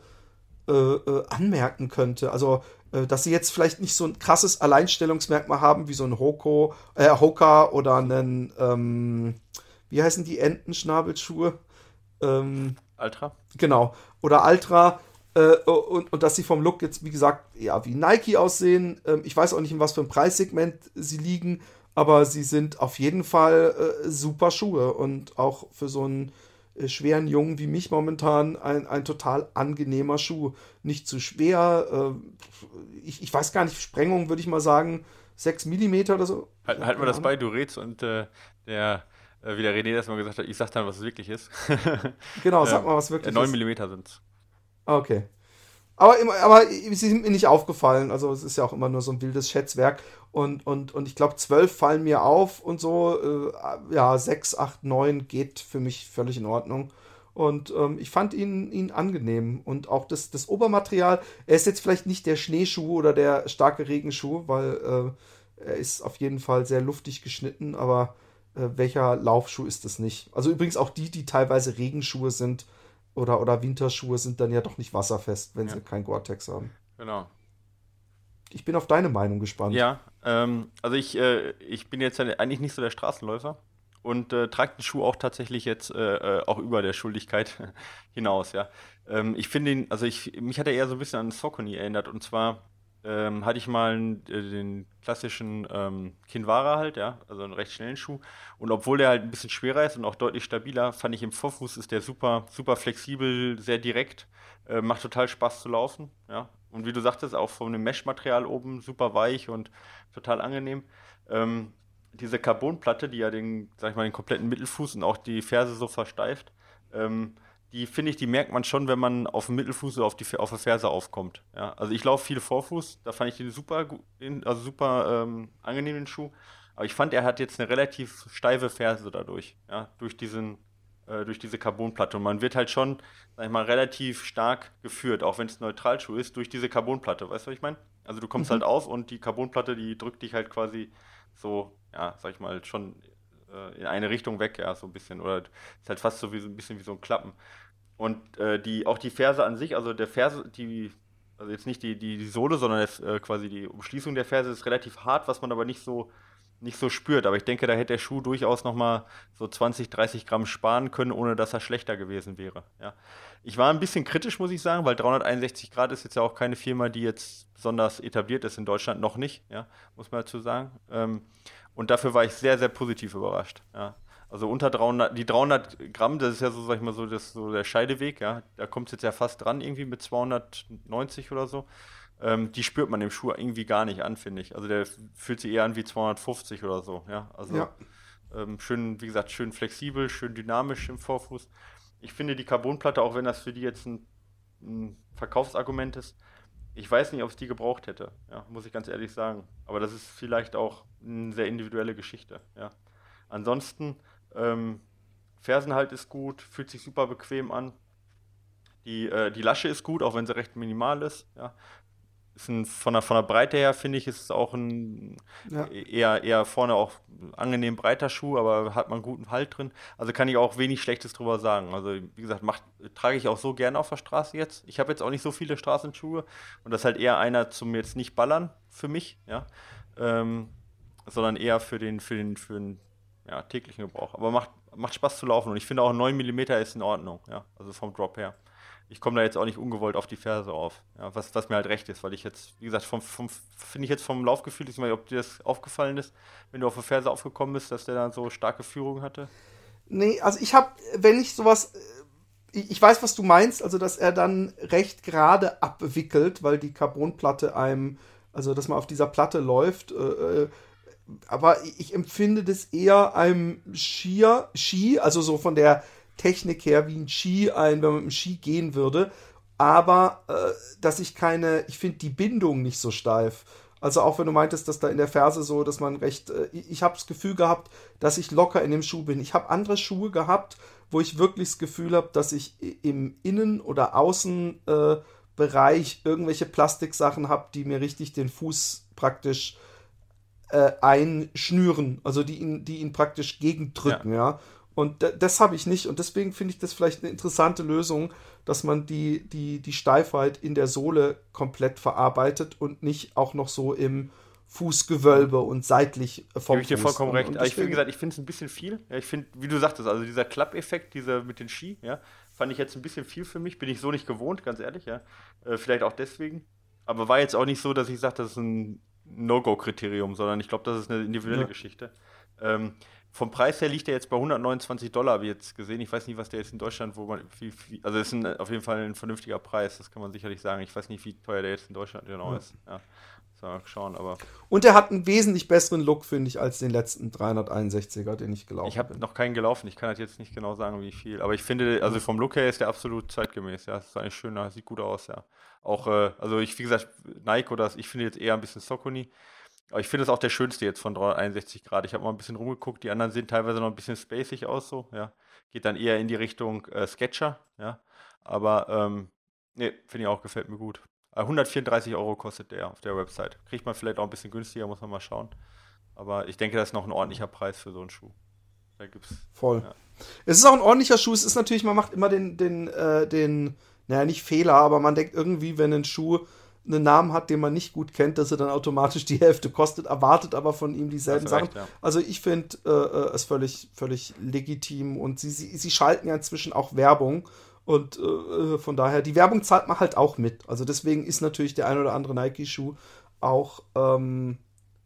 äh, äh, anmerken könnte. Also, dass sie jetzt vielleicht nicht so ein krasses Alleinstellungsmerkmal haben wie so ein Hoko, äh, Hoka oder einen, ähm, wie heißen die Entenschnabelschuhe? Ähm, Ultra? Genau. Oder Ultra. Äh, und, und dass sie vom Look jetzt, wie gesagt, ja, wie Nike aussehen. Ähm, ich weiß auch nicht, in was für ein Preissegment sie liegen, aber sie sind auf jeden Fall äh, super Schuhe und auch für so einen äh, schweren Jungen wie mich momentan ein, ein total angenehmer Schuh. Nicht zu schwer. Äh, ich, ich weiß gar nicht, Sprengung würde ich mal sagen, 6 mm oder so. Halt, halt mal das bei, du redst und äh, der Äh, wie der René das mal gesagt hat, ich sag dann, was es wirklich ist. Genau, sag mal, was wirklich äh, 9 ist. mm sind es. Okay. Aber, aber sie sind mir nicht aufgefallen. Also es ist ja auch immer nur so ein wildes Schätzwerk. Und, und, und ich glaube, zwölf fallen mir auf und so. Äh, ja, sechs, acht, neun geht für mich völlig in Ordnung. Und ähm, ich fand ihn, ihn angenehm. Und auch das, das Obermaterial, er ist jetzt vielleicht nicht der Schneeschuh oder der starke Regenschuh, weil äh, er ist auf jeden Fall sehr luftig geschnitten, aber äh, welcher Laufschuh ist es nicht? Also übrigens auch die, die teilweise Regenschuhe sind oder, oder Winterschuhe, sind dann ja doch nicht wasserfest, wenn Ja. sie kein Gore-Tex haben. Genau. Ich bin auf deine Meinung gespannt. Ja, ähm, also ich, äh, ich bin jetzt eigentlich nicht so der Straßenläufer und äh, trage den Schuh auch tatsächlich jetzt äh, äh, auch über der Schuldigkeit hinaus, ja. Ähm, ich finde ihn, also ich, mich hat er eher so ein bisschen an Saucony erinnert und zwar ähm, hatte ich mal einen, äh, den klassischen ähm, Kinvara halt, ja, also einen recht schnellen Schuh und obwohl der halt ein bisschen schwerer ist und auch deutlich stabiler, fand ich im Vorfuß ist der super, super flexibel, sehr direkt, äh, macht total Spaß zu laufen, ja. Und wie du sagtest, auch von dem Mesh-Material oben super weich und total angenehm. Ähm, diese Carbonplatte, die ja den, sag ich mal, den kompletten Mittelfuß und auch die Ferse so versteift, ähm, die finde ich, die merkt man schon, wenn man auf dem Mittelfuß oder auf die auf der Ferse aufkommt. Ja, also ich laufe viel Vorfuß, da fand ich den super, also super ähm, angenehm den Schuh. Aber ich fand, er hat jetzt eine relativ steife Ferse dadurch, ja, durch diesen, äh, durch diese Carbonplatte. Und man wird halt schon, sag ich mal, relativ stark geführt, auch wenn es ein Neutralschuh ist, durch diese Carbonplatte. Weißt du, was ich meine? Also du kommst halt auf und die Carbonplatte, die drückt dich halt quasi so, ja, sag ich mal, schon äh, in eine Richtung weg, ja, so ein bisschen. Oder ist halt fast so wie so ein bisschen wie so ein Klappen. Und äh, die, auch die Ferse an sich, also der Ferse, die, also jetzt nicht die, die, die Sohle, sondern das, äh, quasi die Umschließung der Ferse ist relativ hart, was man aber nicht so, nicht so spürt. Aber ich denke, da hätte der Schuh durchaus nochmal so 20, 30 Gramm sparen können, ohne dass er schlechter gewesen wäre. Ja. Ich war ein bisschen kritisch, muss ich sagen, weil 361 Grad ist jetzt ja auch keine Firma, die jetzt besonders etabliert ist in Deutschland, noch nicht, ja, muss man dazu sagen. Ähm, und dafür war ich sehr, sehr positiv überrascht. Ja. Also unter 300, die 300 Gramm, das ist ja so, sag ich mal, so, das, so der Scheideweg, ja. Da kommt es jetzt ja fast dran, irgendwie mit 290 oder so. Ähm, die spürt man dem Schuh irgendwie gar nicht an, finde ich. Also der fühlt sich eher an wie 250 oder so, ja. Also Ja. ähm, schön, wie gesagt, schön flexibel, schön dynamisch im Vorfuß. Ich finde die Carbonplatte, auch wenn das für die jetzt ein, ein Verkaufsargument ist, ich weiß nicht, ob es die gebraucht hätte, ja, muss ich ganz ehrlich sagen. Aber das ist vielleicht auch eine sehr individuelle Geschichte, ja. Ansonsten, ähm, Fersenhalt ist gut, fühlt sich super bequem an. Die, äh, die Lasche ist gut, auch wenn sie recht minimal ist, ja. Ist ein, von, der, von der Breite her, finde ich, ist es auch ein Ja. eher, eher vorne auch angenehm breiter Schuh, aber hat man guten Halt drin. Also kann ich auch wenig Schlechtes drüber sagen. Also wie gesagt, macht, trage ich auch so gerne auf der Straße jetzt. Ich habe jetzt auch nicht so viele Straßenschuhe und das ist halt eher einer zum jetzt nicht ballern für mich, ja, ähm, sondern eher für den, für den, für den ja, täglichen Gebrauch. Aber macht, macht Spaß zu laufen und ich finde auch 9 mm ist in Ordnung, ja, also vom Drop her. Ich komme da jetzt auch nicht ungewollt auf die Ferse auf, ja, was, was mir halt recht ist, weil ich jetzt, wie gesagt, vom, vom finde ich jetzt vom Laufgefühl, ich weiß nicht, ob dir das aufgefallen ist, wenn du auf der Ferse aufgekommen bist, dass der dann so starke Führung hatte. Nee, also ich habe, wenn ich sowas, äh, ich, ich weiß, was du meinst, also dass er dann recht gerade abwickelt, weil die Carbonplatte einem, also dass man auf dieser Platte läuft, äh, äh, aber ich, empfinde das eher einem Skier, Ski, also so von der Technik her wie ein Ski, ein, wenn man mit dem Ski gehen würde, aber äh, dass ich keine, ich finde die Bindung nicht so steif. Also auch wenn du meintest, dass da in der Ferse so, dass man recht, äh, ich habe das Gefühl gehabt, dass ich locker in dem Schuh bin. Ich habe andere Schuhe gehabt, wo ich wirklich das Gefühl habe, dass ich im Innen- oder Außenbereich äh, irgendwelche Plastiksachen habe, die mir richtig den Fuß praktisch äh, einschnüren, also die ihn, die ihn praktisch gegendrücken, ja. Und d- das habe ich nicht und deswegen finde ich das vielleicht eine interessante Lösung, dass man die, die, die Steifheit in der Sohle komplett verarbeitet und nicht auch noch so im Fußgewölbe und seitlich äh, vom Gebe ich dir Fuß. vollkommen Und- recht. und ich, wie gesagt, ich finde es ein bisschen viel. Ja, ich finde, wie du sagtest, also dieser Klappeffekt, dieser mit den Ski, ja, fand ich jetzt ein bisschen viel für mich. Bin ich so nicht gewohnt, ganz ehrlich, ja. Äh, vielleicht auch deswegen. Aber war jetzt auch nicht so, dass ich sage, das ist ein No-Go-Kriterium, sondern ich glaube, das ist eine individuelle Ja. Geschichte. Ähm, vom Preis her liegt der jetzt bei 129 Dollar, habe ich jetzt gesehen. Ich weiß nicht, was der jetzt in Deutschland, wo man, wie, wie, also ist ein, auf jeden Fall ein vernünftiger Preis, das kann man sicherlich sagen. Ich weiß nicht, wie teuer der jetzt in Deutschland genau ja. ist. Ja. Mal schauen, aber. Und er hat einen wesentlich besseren Look, finde ich, als den letzten 361er, den ich gelaufen Ich habe noch keinen gelaufen, ich kann halt jetzt nicht genau sagen, wie viel. Aber ich finde, also vom Look her ist der absolut zeitgemäß, ja. Das ist eigentlich schöner, sieht gut aus, ja. Auch, äh, also ich, wie gesagt, Nike oder ich finde jetzt eher ein bisschen Socony. Aber ich finde es auch der schönste jetzt von 361 Grad. Ich habe mal ein bisschen rumgeguckt, die anderen sehen teilweise noch ein bisschen spacig aus, so, ja. Geht dann eher in die Richtung äh, Sketcher, ja. Aber, ähm, nee, finde ich auch, gefällt mir gut. 134 äh, Euro kostet der auf der Website. Kriegt man vielleicht auch ein bisschen günstiger, muss man mal schauen. Aber ich denke, das ist noch ein ordentlicher Preis für so einen Schuh. Da gibt's. Voll. Ja. Es ist auch ein ordentlicher Schuh. Es ist natürlich, man macht immer den, den, äh, den, naja, nicht Fehler, aber man denkt irgendwie, wenn ein Schuh einen Namen hat, den man nicht gut kennt, dass er dann automatisch die Hälfte kostet, erwartet aber von ihm dieselben Sachen. Recht, ja. Also ich finde äh, äh, es völlig, völlig legitim und sie, sie, sie schalten ja inzwischen auch Werbung und äh, von daher, die Werbung zahlt man halt auch mit. Also deswegen ist natürlich der ein oder andere Nike-Schuh auch ähm,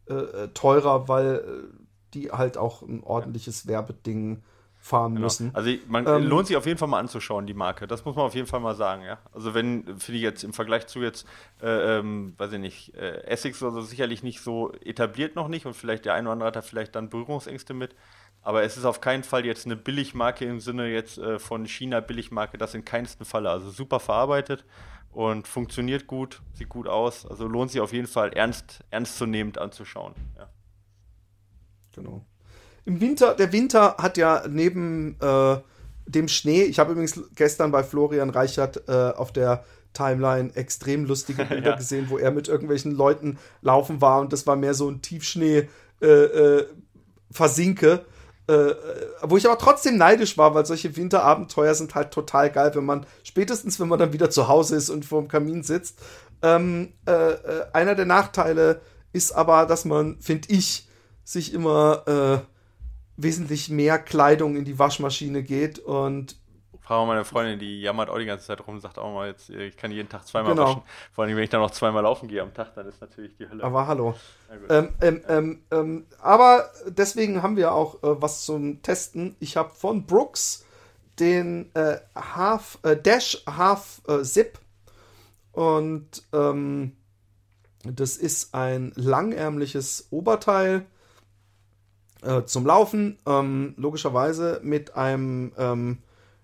äh, äh teurer, weil äh, die halt auch ein ordentliches Werbeding fahren genau. müssen. Also man ähm, lohnt sich auf jeden Fall mal anzuschauen, die Marke. Das muss man auf jeden Fall mal sagen, ja. Also wenn, finde ich jetzt im Vergleich zu jetzt, äh, ähm, weiß ich nicht, äh, Essex oder so sicherlich nicht so etabliert noch nicht und vielleicht der eine oder andere hat da vielleicht dann Berührungsängste mit. Aber es ist auf keinen Fall jetzt eine Billigmarke im Sinne jetzt äh, von China Billigmarke, das in keinsten Falle. Also super verarbeitet und funktioniert gut, sieht gut aus. Also lohnt sich auf jeden Fall ernst, ernstzunehmend anzuschauen. Ja. Genau. Im Winter, der Winter hat ja neben äh, dem Schnee, ich habe übrigens gestern bei Florian Reichert äh, auf der Timeline extrem lustige Bilder ja. gesehen, wo er mit irgendwelchen Leuten laufen war und das war mehr so ein Tiefschnee äh, äh versinke. Äh, wo ich aber trotzdem neidisch war, weil solche Winterabenteuer sind halt total geil, wenn man, spätestens wenn man dann wieder zu Hause ist und vor dem Kamin sitzt. Ähm, äh, äh, einer der Nachteile ist aber, dass man, finde ich, sich immer äh, wesentlich mehr Kleidung in die Waschmaschine geht und frage meine Freundin, die jammert auch die ganze Zeit rum, sagt auch mal jetzt, ich kann jeden Tag zweimal genau. waschen. Vor allem, wenn ich dann noch zweimal laufen gehe am Tag, dann ist natürlich die Hölle. Aber hallo. Ähm, ähm, ähm, ähm, aber deswegen haben wir auch äh, was zum Testen. Ich habe von Brooks den äh, Half, äh, Dash Half äh, Zip und ähm, das ist ein langärmliches Oberteil äh, zum Laufen, ähm, logischerweise mit einem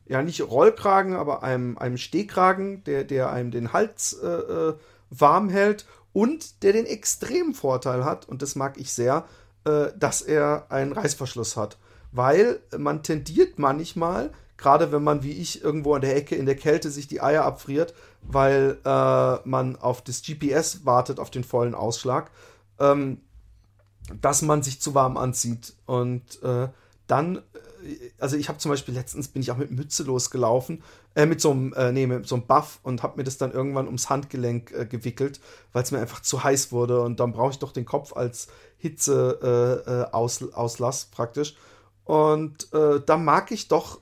ja nicht Rollkragen, aber einem, einem Stehkragen, der, der einem den Hals äh, äh, warm hält und der den extremen Vorteil hat, und das mag ich sehr, äh, dass er einen Reißverschluss hat. Weil man tendiert manchmal, gerade wenn man wie ich irgendwo an der Ecke in der Kälte sich die Eier abfriert, weil äh, man auf das GPS wartet, auf den vollen Ausschlag, ähm, dass man sich zu warm anzieht. Und äh, dann also ich habe zum Beispiel letztens bin ich auch mit Mütze losgelaufen, äh, mit so einem, äh, nee, mit so einem Buff und habe mir das dann irgendwann ums Handgelenk äh, gewickelt, weil es mir einfach zu heiß wurde und dann brauche ich doch den Kopf als Hitzeauslass äh, äh, praktisch. Und äh, da mag ich doch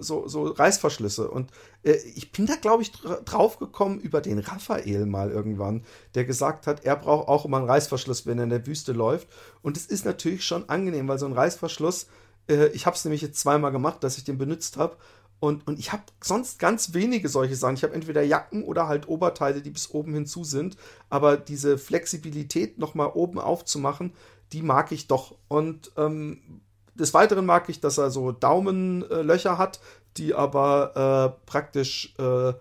so, so Reißverschlüsse. Und ich bin da, glaube ich, drauf gekommen über den Raphael mal irgendwann, der gesagt hat, er braucht auch immer einen Reißverschluss, wenn er in der Wüste läuft. Und es ist natürlich schon angenehm, weil so ein Reißverschluss äh, ich habe es nämlich jetzt zweimal gemacht, dass ich den benutzt habe. Und, und ich habe sonst ganz wenige solche Sachen. Ich habe entweder Jacken oder halt Oberteile, die bis oben hinzu sind. Aber diese Flexibilität nochmal oben aufzumachen, die mag ich doch. Und ähm, des Weiteren mag ich, dass er so Daumenlöcher hat, die aber äh, praktisch äh,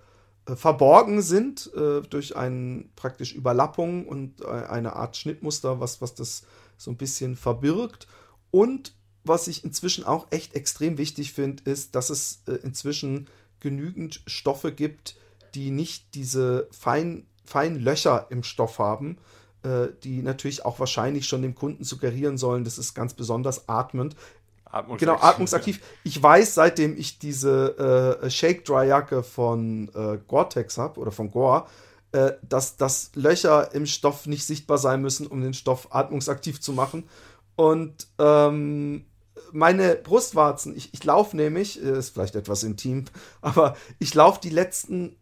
verborgen sind äh, durch eine praktisch Überlappung und äh, eine Art Schnittmuster, was, was das so ein bisschen verbirgt. Und was ich inzwischen auch echt extrem wichtig finde, ist, dass es äh, inzwischen genügend Stoffe gibt, die nicht diese feinen fein Löcher im Stoff haben, äh, die natürlich auch wahrscheinlich schon dem Kunden suggerieren sollen, das ist ganz besonders atmend. Atmungsaktiv. Genau, atmungsaktiv. Ich weiß, seitdem ich diese äh, Shake Dry Jacke von äh, Gore-Tex habe oder von Gore, äh, dass, dass Löcher im Stoff nicht sichtbar sein müssen, um den Stoff atmungsaktiv zu machen. Und ähm, meine Brustwarzen, ich, ich laufe nämlich, äh, ist vielleicht etwas intim, aber ich laufe die letzten,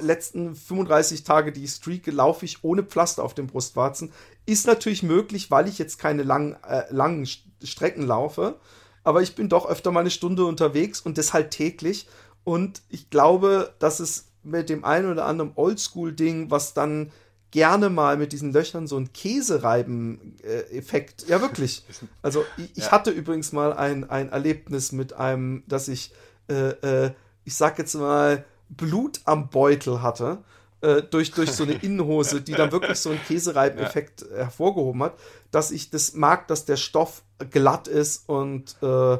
letzten 35 Tage, die ich streake, laufe ich ohne Pflaster auf den Brustwarzen. Ist natürlich möglich, weil ich jetzt keine lang, äh, langen Strecken laufe, aber ich bin doch öfter mal eine Stunde unterwegs und das halt täglich. Und ich glaube, dass es mit dem einen oder anderen Oldschool-Ding, was dann gerne mal mit diesen Löchern so ein Käsereiben-Effekt. ja, wirklich. Also ich, ich ja. hatte übrigens mal ein, ein Erlebnis mit einem, dass ich, äh, äh, ich sag jetzt mal, Blut am Beutel hatte. Äh, durch, durch so eine Innenhose, die dann wirklich so einen Käsereiben-Effekt ja. hervorgehoben hat, dass ich das mag, dass der Stoff glatt ist und äh,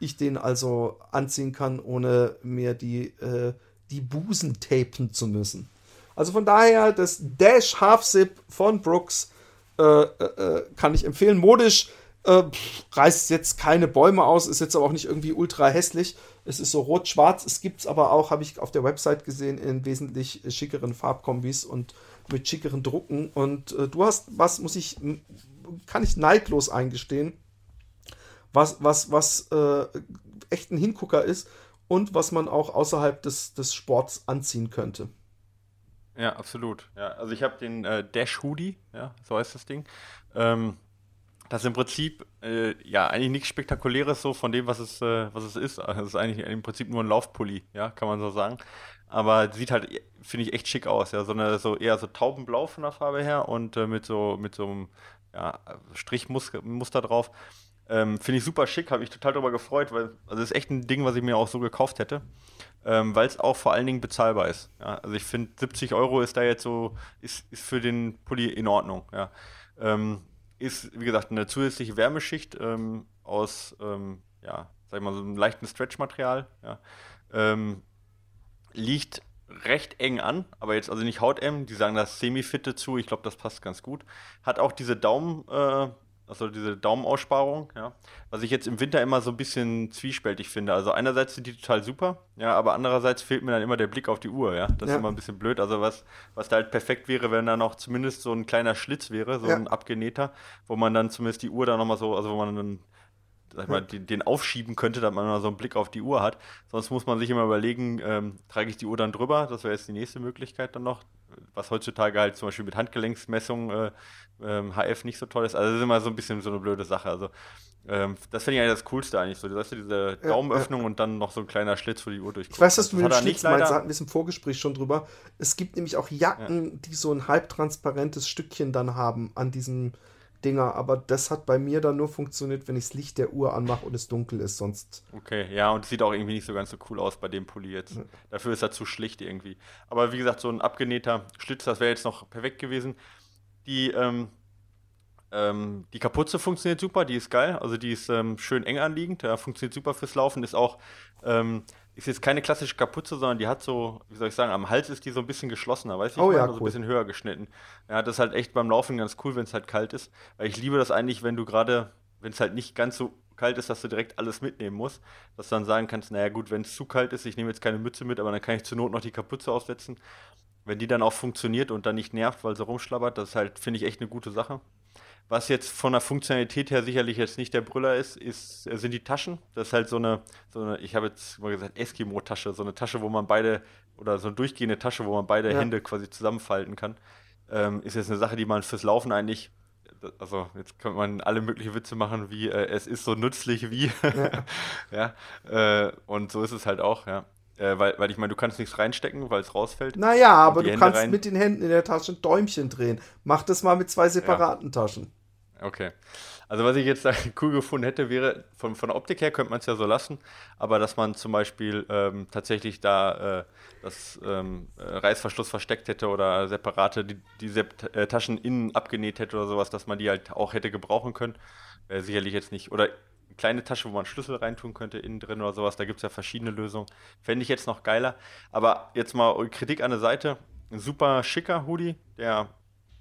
ich den also anziehen kann, ohne mir die, äh, die Busen tapen zu müssen. Also von daher, das Dash Half Zip von Brooks äh, äh, äh, kann ich empfehlen. Modisch äh, reißt jetzt keine Bäume aus, ist jetzt aber auch nicht irgendwie ultra hässlich. Es ist so rot-schwarz. Es gibt es aber auch, habe ich auf der Website gesehen, in wesentlich schickeren Farbkombis und mit schickeren Drucken. Und äh, du hast was, muss ich, kann ich neidlos eingestehen, was, was, was äh, echt ein Hingucker ist und was man auch außerhalb des, des Sports anziehen könnte. Ja, absolut. Ja, also ich habe den äh, Dash Hoodie, ja, so heißt das Ding. Ähm, das ist im Prinzip äh, ja eigentlich nichts Spektakuläres so von dem, was es, äh, was es ist. Also es ist eigentlich im Prinzip nur ein Laufpulli, ja, kann man so sagen. Aber sieht halt, finde ich, echt schick aus, ja. So, eine, so eher so taubenblau von der Farbe her und äh, mit so mit so einem ja, Strichmuster drauf. Ähm, finde ich super schick, habe mich total darüber gefreut, weil also das ist echt ein Ding, was ich mir auch so gekauft hätte ähm, weil es auch vor allen Dingen bezahlbar ist. Ja? Also ich finde 70 Euro ist da jetzt so, ist, ist für den Pulli in Ordnung. Ja? Ähm, ist, wie gesagt, eine zusätzliche Wärmeschicht ähm, aus, ähm, ja, sag ich mal, so einem leichten Stretch-Material. Ja? Ähm, liegt recht eng an, aber jetzt also nicht hauteng, die sagen das semi-fitte zu, ich glaube, das passt ganz gut. Hat auch diese Daumen, äh, also diese Daumenaussparung, ja, was ich jetzt im Winter immer so ein bisschen zwiespältig finde. Also einerseits sind die total super, ja, aber andererseits fehlt mir dann immer der Blick auf die Uhr, ja. Das ja. ist immer ein bisschen blöd. Also was, was da halt perfekt wäre, wenn da noch zumindest so ein kleiner Schlitz wäre, so ja. ein abgenähter, wo man dann zumindest die Uhr da nochmal so, also wo man dann sag ich mal, den, den, aufschieben könnte, damit man mal so einen Blick auf die Uhr hat. Sonst muss man sich immer überlegen, ähm, trage ich die Uhr dann drüber? Das wäre jetzt die nächste Möglichkeit dann noch. Was heutzutage halt zum Beispiel mit Handgelenksmessung äh, ähm, HF nicht so toll ist. Also das ist immer so ein bisschen so eine blöde Sache. Also ähm, das finde ich eigentlich das Coolste eigentlich so. Weißt du, diese Daumenöffnung ja, ja. und dann noch so ein kleiner Schlitz, wo die Uhr durchkommt. Ich weiß, dass du das mit dem Schlitz meinst, da hatten wir es im Vorgespräch schon drüber. Es gibt nämlich auch Jacken, ja. die so ein halbtransparentes Stückchen dann haben an diesem Dinger, aber das hat bei mir dann nur funktioniert, wenn ich das Licht der Uhr anmache und es dunkel ist, sonst. Okay, ja, und es sieht auch irgendwie nicht so ganz so cool aus bei dem Pulli jetzt. Ja. Dafür ist er zu schlicht irgendwie. Aber wie gesagt, so ein abgenähter Schlitz, das wäre jetzt noch perfekt gewesen. Die, ähm, ähm, die Kapuze funktioniert super, die ist geil, also die ist ähm, schön eng anliegend, ja, funktioniert super fürs Laufen, ist auch ähm, ist jetzt keine klassische Kapuze, sondern die hat so, wie soll ich sagen, am Hals ist die so ein bisschen geschlossener, weißt du? Oh, ja, cool. so ein bisschen höher geschnitten. Ja, das ist halt echt beim Laufen ganz cool, wenn es halt kalt ist. Weil ich liebe das eigentlich, wenn du gerade, wenn es halt nicht ganz so kalt ist, dass du direkt alles mitnehmen musst, dass du dann sagen kannst, naja gut, wenn es zu kalt ist, ich nehme jetzt keine Mütze mit, aber dann kann ich zur Not noch die Kapuze aufsetzen. Wenn die dann auch funktioniert und dann nicht nervt, weil sie rumschlabbert, das ist halt, finde ich, echt eine gute Sache. Was jetzt von der Funktionalität her sicherlich jetzt nicht der Brüller ist, ist sind die Taschen. Das ist halt so eine, so eine ich habe jetzt mal gesagt, Eskimo-Tasche, so eine Tasche, wo man beide, oder so eine durchgehende Tasche, wo man beide ja. Hände quasi zusammenfalten kann. Ähm, ist jetzt eine Sache, die man fürs Laufen eigentlich, also jetzt könnte man alle möglichen Witze machen, wie äh, es ist so nützlich wie. ja. ja äh, und so ist es halt auch, ja. Äh, weil, weil ich meine, du kannst nichts reinstecken, weil es rausfällt. Naja, aber du Hände kannst rein... mit den Händen in der Tasche ein Däumchen drehen. Mach das mal mit zwei separaten ja. Taschen. Okay. Also was ich jetzt da cool gefunden hätte, wäre, von, von der Optik her könnte man es ja so lassen, aber dass man zum Beispiel ähm, tatsächlich da äh, das ähm, Reißverschluss versteckt hätte oder separate die, diese äh, Taschen innen abgenäht hätte oder sowas, dass man die halt auch hätte gebrauchen können. Wäre sicherlich jetzt nicht. Oder kleine Tasche, wo man Schlüssel reintun könnte, innen drin oder sowas. Da gibt es ja verschiedene Lösungen. Fände ich jetzt noch geiler. Aber jetzt mal Kritik an der Seite. Ein super schicker Hoodie, der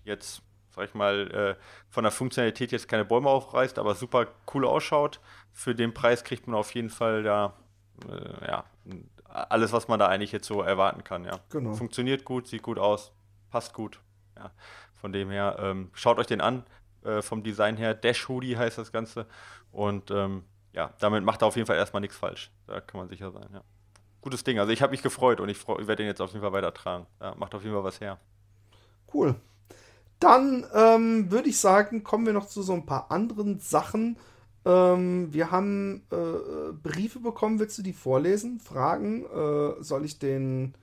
jetzt sag ich mal, äh, von der Funktionalität jetzt keine Bäume aufreißt, aber super cool ausschaut. Für den Preis kriegt man auf jeden Fall da, äh, ja, alles, was man da eigentlich jetzt so erwarten kann, ja. Genau. Funktioniert gut, sieht gut aus, passt gut, ja. Von dem her, ähm, schaut euch den an, äh, vom Design her. Dash Hoodie heißt das Ganze. Und ähm, ja, damit macht er auf jeden Fall erstmal nichts falsch. Da kann man sicher sein, ja. Gutes Ding. Also ich habe mich gefreut und ich, ich werde den jetzt auf jeden Fall weitertragen. Ja, macht auf jeden Fall was her. Cool. Dann ähm, würde ich sagen, kommen wir noch zu so ein paar anderen Sachen. Ähm, wir haben äh, Briefe bekommen. Willst du die vorlesen? Fragen? Äh, soll ich den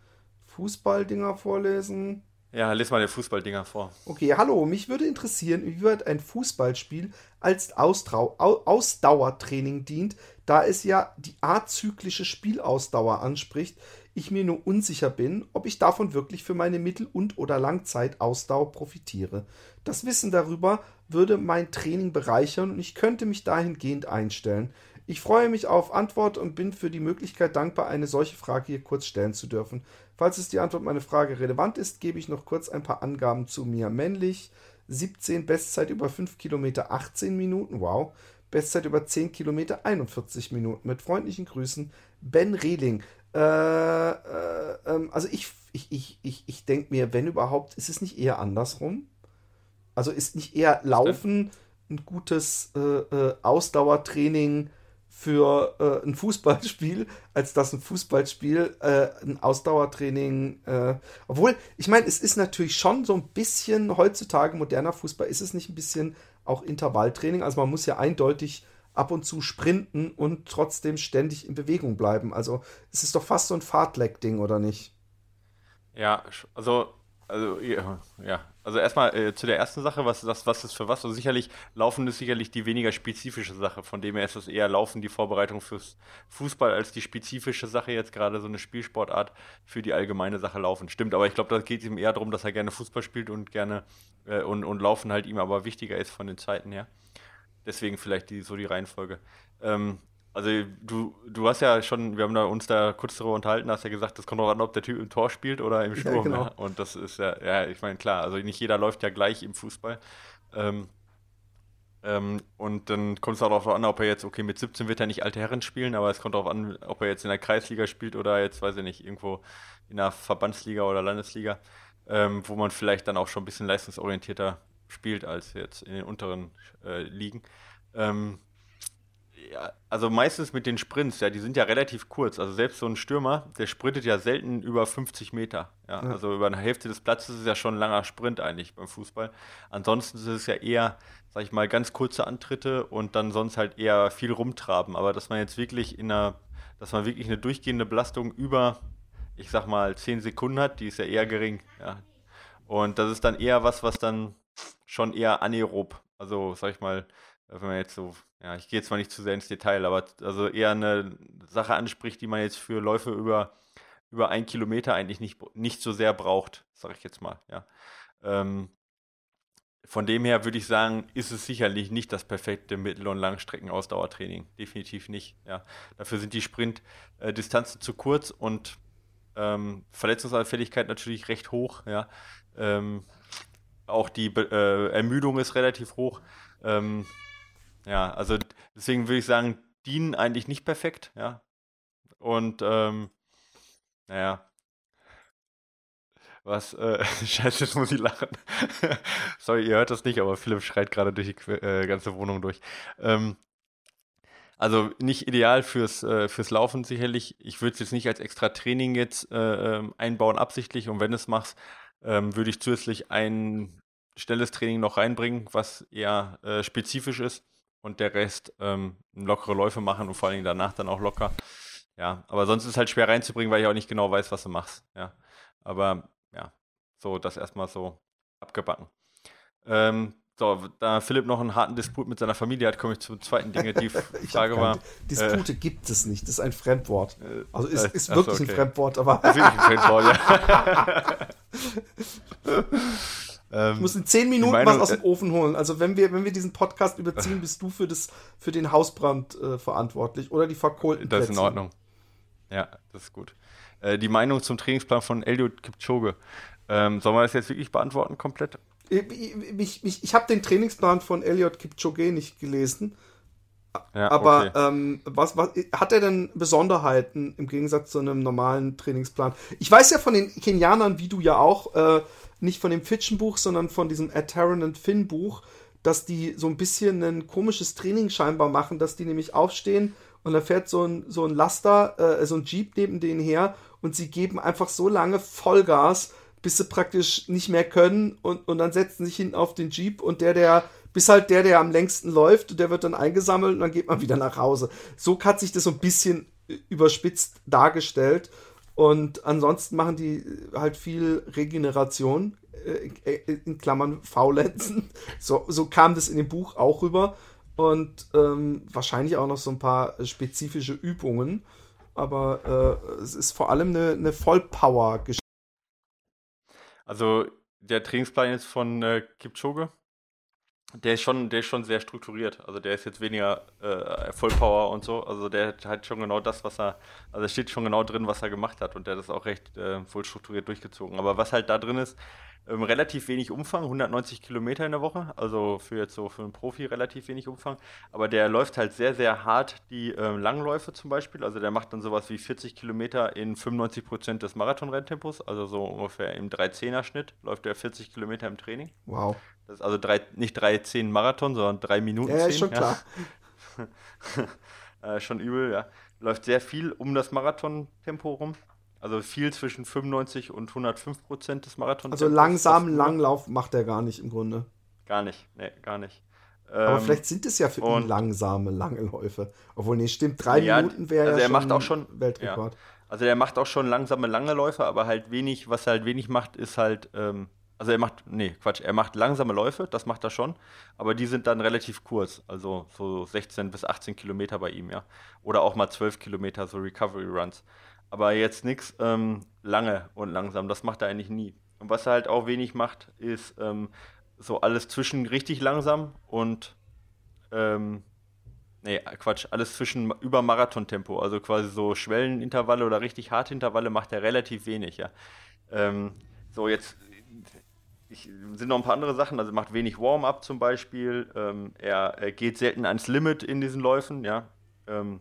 Fußballdinger vorlesen? Ja, lese mal den Fußballdinger vor. Okay, hallo. Mich würde interessieren, wie wird ein Fußballspiel als Austrau Ausdauertraining dient, da es ja die azyklische Spielausdauer anspricht. Ich mir nur unsicher bin, ob ich davon wirklich für meine Mittel- und oder Langzeitausdauer profitiere. Das Wissen darüber würde mein Training bereichern und ich könnte mich dahingehend einstellen. Ich freue mich auf Antwort und bin für die Möglichkeit dankbar, eine solche Frage hier kurz stellen zu dürfen. Falls es die Antwort meiner Frage relevant ist, gebe ich noch kurz ein paar Angaben zu mir. Männlich, 17, Bestzeit über 5 Kilometer 18 Minuten, wow. Bestzeit über 10 Kilometer 41 Minuten. Mit freundlichen Grüßen, Ben Rehling. Äh, äh, ähm, also ich, ich, ich, ich, ich denke mir, wenn überhaupt, ist es nicht eher andersrum? Also ist nicht eher Laufen ein gutes äh, äh, Ausdauertraining für äh, ein Fußballspiel, als dass ein Fußballspiel äh, ein Ausdauertraining. Äh, obwohl, ich meine, es ist natürlich schon so ein bisschen heutzutage moderner Fußball, ist es nicht ein bisschen auch Intervalltraining? Also man muss ja eindeutig ab und zu sprinten und trotzdem ständig in Bewegung bleiben. Also es ist doch fast so ein Fahrtleck-Ding, oder nicht? Ja, also also, ja, also erstmal äh, zu der ersten Sache, was, das, was ist für was? Also sicherlich, Laufen ist sicherlich die weniger spezifische Sache, von dem her ist es eher Laufen die Vorbereitung fürs Fußball als die spezifische Sache jetzt gerade so eine Spielsportart für die allgemeine Sache Laufen. Stimmt, aber ich glaube, da geht es ihm eher darum, dass er gerne Fußball spielt und gerne äh, und, und Laufen halt ihm aber wichtiger ist von den Zeiten her. Deswegen vielleicht die, so die Reihenfolge. Ähm, also du, du hast ja schon, wir haben da uns da kurz darüber unterhalten, hast ja gesagt, das kommt auch an, ob der Typ im Tor spielt oder im Sturm. Ja, genau. ja. Und das ist ja, ja, ich meine, klar, also nicht jeder läuft ja gleich im Fußball. Ähm, ähm, und dann kommt es auch darauf an, ob er jetzt, okay, mit 17 wird er nicht alte Herren spielen, aber es kommt darauf an, ob er jetzt in der Kreisliga spielt oder jetzt, weiß ich nicht, irgendwo in der Verbandsliga oder Landesliga, ähm, wo man vielleicht dann auch schon ein bisschen leistungsorientierter spielt als jetzt in den unteren äh, Ligen. Ähm, ja, also meistens mit den Sprints, ja, die sind ja relativ kurz. Also selbst so ein Stürmer, der sprintet ja selten über 50 Meter. Ja, ja. Also über eine Hälfte des Platzes ist ja schon ein langer Sprint eigentlich beim Fußball. Ansonsten ist es ja eher, sag ich mal, ganz kurze Antritte und dann sonst halt eher viel rumtraben. Aber dass man jetzt wirklich in einer, dass man wirklich eine durchgehende Belastung über, ich sag mal, 10 Sekunden hat, die ist ja eher gering. Ja. Und das ist dann eher was, was dann schon eher anaerob, also sag ich mal, wenn man jetzt so, ja, ich gehe jetzt mal nicht zu sehr ins Detail, aber also eher eine Sache anspricht, die man jetzt für Läufe über, über ein Kilometer eigentlich nicht, nicht so sehr braucht, sage ich jetzt mal, ja. Ähm, von dem her würde ich sagen, ist es sicherlich nicht das perfekte Mittel- und Langstreckenausdauertraining. Definitiv nicht. Ja. Dafür sind die Sprintdistanzen zu kurz und ähm, Verletzungsanfälligkeit natürlich recht hoch. Ja. Ähm, auch die äh, Ermüdung ist relativ hoch. Ähm, ja, also deswegen würde ich sagen, dienen eigentlich nicht perfekt, ja. Und ähm, naja. Was, äh, scheiße, jetzt muss ich lachen. Sorry, ihr hört das nicht, aber Philipp schreit gerade durch die äh, ganze Wohnung durch. Ähm, also nicht ideal fürs, äh, fürs Laufen sicherlich. Ich würde es jetzt nicht als extra Training jetzt äh, ähm, einbauen, absichtlich. Und wenn du es machst, ähm, würde ich zusätzlich ein schnelles Training noch reinbringen, was eher äh, spezifisch ist und der Rest ähm, lockere Läufe machen und vor allen Dingen danach dann auch locker. Ja, aber sonst ist es halt schwer reinzubringen, weil ich auch nicht genau weiß, was du machst. Ja, aber ja, so das erstmal so abgebacken. Ähm, so, da Philipp noch einen harten Disput mit seiner Familie hat, komme ich zum zweiten Ding. Die Frage war. Dispute äh, gibt es nicht, das ist ein Fremdwort. Äh, also ist, äh, ist wirklich okay. ein Fremdwort, aber. ist wirklich ein Fremdwort, ja. Ähm, ich muss in zehn Minuten Meinung, was aus dem äh, Ofen holen. Also wenn wir, wenn wir diesen Podcast überziehen, bist du für, das, für den Hausbrand äh, verantwortlich oder die verkohlten Das ist in Ordnung. Ja, das ist gut. Äh, die Meinung zum Trainingsplan von Eliud Kipchoge. Ähm, sollen wir das jetzt wirklich beantworten komplett? Ich, ich, ich, ich habe den Trainingsplan von Eliud Kipchoge nicht gelesen. Ja, aber okay. ähm, was, was hat er denn Besonderheiten im Gegensatz zu einem normalen Trainingsplan? Ich weiß ja von den Kenianern, wie du ja auch, äh, nicht von dem Fitchen-Buch, sondern von diesem Taran and Finn-Buch, dass die so ein bisschen ein komisches Training scheinbar machen, dass die nämlich aufstehen und da fährt so ein, so ein Laster, äh, so ein Jeep neben denen her und sie geben einfach so lange Vollgas, bis sie praktisch nicht mehr können und, und dann setzen sich hinten auf den Jeep und der, der, bis halt der, der am längsten läuft, der wird dann eingesammelt und dann geht man wieder nach Hause. So hat sich das so ein bisschen überspitzt dargestellt. Und ansonsten machen die halt viel Regeneration, äh, in Klammern Faulenzen. So, so kam das in dem Buch auch rüber. Und ähm, wahrscheinlich auch noch so ein paar spezifische Übungen. Aber äh, es ist vor allem eine, eine Vollpower-Geschichte. Also der Trainingsplan jetzt von äh, Kipchoge, der ist schon, der ist schon sehr strukturiert. Also der ist jetzt weniger äh, Vollpower und so. Also der hat schon genau das, was er, also steht schon genau drin, was er gemacht hat und der hat das auch recht äh, voll strukturiert durchgezogen. Aber was halt da drin ist, ähm, relativ wenig Umfang, 190 Kilometer in der Woche, also für jetzt so für einen Profi relativ wenig Umfang. Aber der läuft halt sehr, sehr hart die äh, Langläufe zum Beispiel. Also der macht dann sowas wie 40 Kilometer in 95 Prozent des Marathonrenntempos, also so ungefähr im 3-10er-Schnitt läuft er 40 Kilometer im Training. Wow. Das ist also drei, nicht 3-10 Marathon, sondern 3 Minuten. Ja, ist schon klar. äh, schon übel, ja. Läuft sehr viel um das Marathontempo rum. Also viel zwischen 95 und 105 Prozent des Marathons. Also langsam Langlauf macht er gar nicht im Grunde. Gar nicht, nee, gar nicht. Aber ähm, vielleicht sind es ja für ihn langsame, lange Läufe. Obwohl, nee, stimmt, drei ja, Minuten wäre also ja er macht auch schon Weltrekord. Ja. Also er macht auch schon langsame, lange Läufe, aber halt wenig, was er halt wenig macht, ist halt, ähm, also er macht, nee, Quatsch, er macht langsame Läufe, das macht er schon, aber die sind dann relativ kurz, also so 16 bis 18 Kilometer bei ihm, ja. Oder auch mal 12 Kilometer, so Recovery Runs. Aber jetzt nichts ähm, lange und langsam. Das macht er eigentlich nie. Und was er halt auch wenig macht, ist ähm, so alles zwischen richtig langsam und ähm, nee, Quatsch, alles zwischen über Marathontempo. Also quasi so Schwellenintervalle oder richtig harte Intervalle macht er relativ wenig, ja. Ähm, so, jetzt ich, sind noch ein paar andere Sachen. Also macht wenig Warm-up zum Beispiel. Ähm, er, er, geht selten ans Limit in diesen Läufen, ja. Ähm,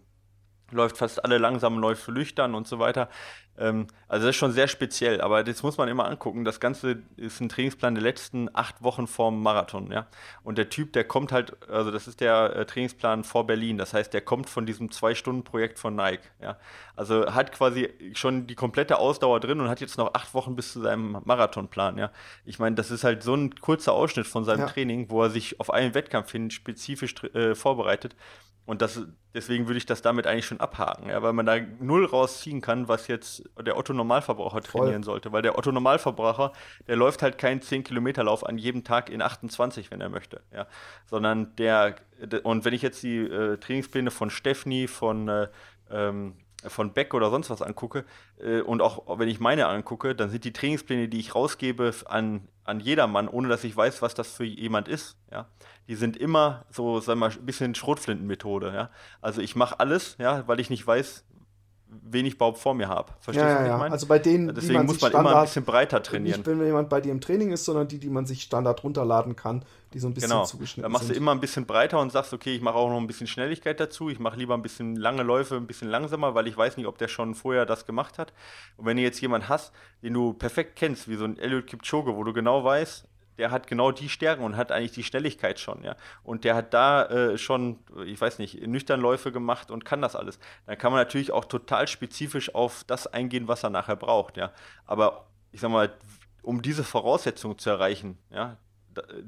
läuft fast alle langsamen Läufe lüchtern und so weiter. Ähm, also das ist schon sehr speziell, aber das muss man immer angucken. Das Ganze ist ein Trainingsplan der letzten acht Wochen vorm Marathon, ja. Und der Typ, der kommt halt, also das ist der äh, Trainingsplan vor Berlin, das heißt, der kommt von diesem Zwei-Stunden-Projekt von Nike, ja. Also hat quasi schon die komplette Ausdauer drin und hat jetzt noch acht Wochen bis zu seinem Marathonplan, ja. Ich meine, das ist halt so ein kurzer Ausschnitt von seinem ja. Training, wo er sich auf einen Wettkampf hin spezifisch äh, vorbereitet. Und das, deswegen würde ich das damit eigentlich schon abhaken, ja, weil man da null rausziehen kann, was jetzt der Otto-Normalverbraucher trainieren sollte. Weil der Otto-Normalverbraucher, der läuft halt keinen 10-Kilometer-Lauf an jedem Tag in 28, wenn er möchte. Ja. Sondern der, und wenn ich jetzt die äh, Trainingspläne von Stefni, von äh, ähm, von Beck oder sonst was angucke äh, und auch wenn ich meine angucke, dann sind die Trainingspläne, die ich rausgebe an, an jedermann, ohne dass ich weiß, was das für jemand ist, ja, die sind immer so, sagen wir mal, ein bisschen Schrotflintenmethode, ja. Also ich mache alles, ja, weil ich nicht weiß, wen ich überhaupt vor mir habe. Verstehst ja, du, was ja. ich meine? Also bei denen, Deswegen man muss man Standard, immer ein bisschen breiter trainieren. Nicht, wenn jemand bei dir im Training ist, sondern die, die man sich Standard runterladen kann, die so ein bisschen genau. zugeschnitten Da machst sind. du immer ein bisschen breiter und sagst, okay, ich mache auch noch ein bisschen Schnelligkeit dazu. Ich mache lieber ein bisschen lange Läufe, ein bisschen langsamer, weil ich weiß nicht, ob der schon vorher das gemacht hat. Und wenn du jetzt jemanden hast, den du perfekt kennst, wie so ein Eliud Kipchoge, wo du genau weißt, der hat genau die Stärken und hat eigentlich die Schnelligkeit schon, ja. Und der hat da äh, schon, ich weiß nicht, Nüchternläufe gemacht und kann das alles. Dann kann man natürlich auch total spezifisch auf das eingehen, was er nachher braucht, ja. Aber ich sag mal, um diese Voraussetzungen zu erreichen, ja,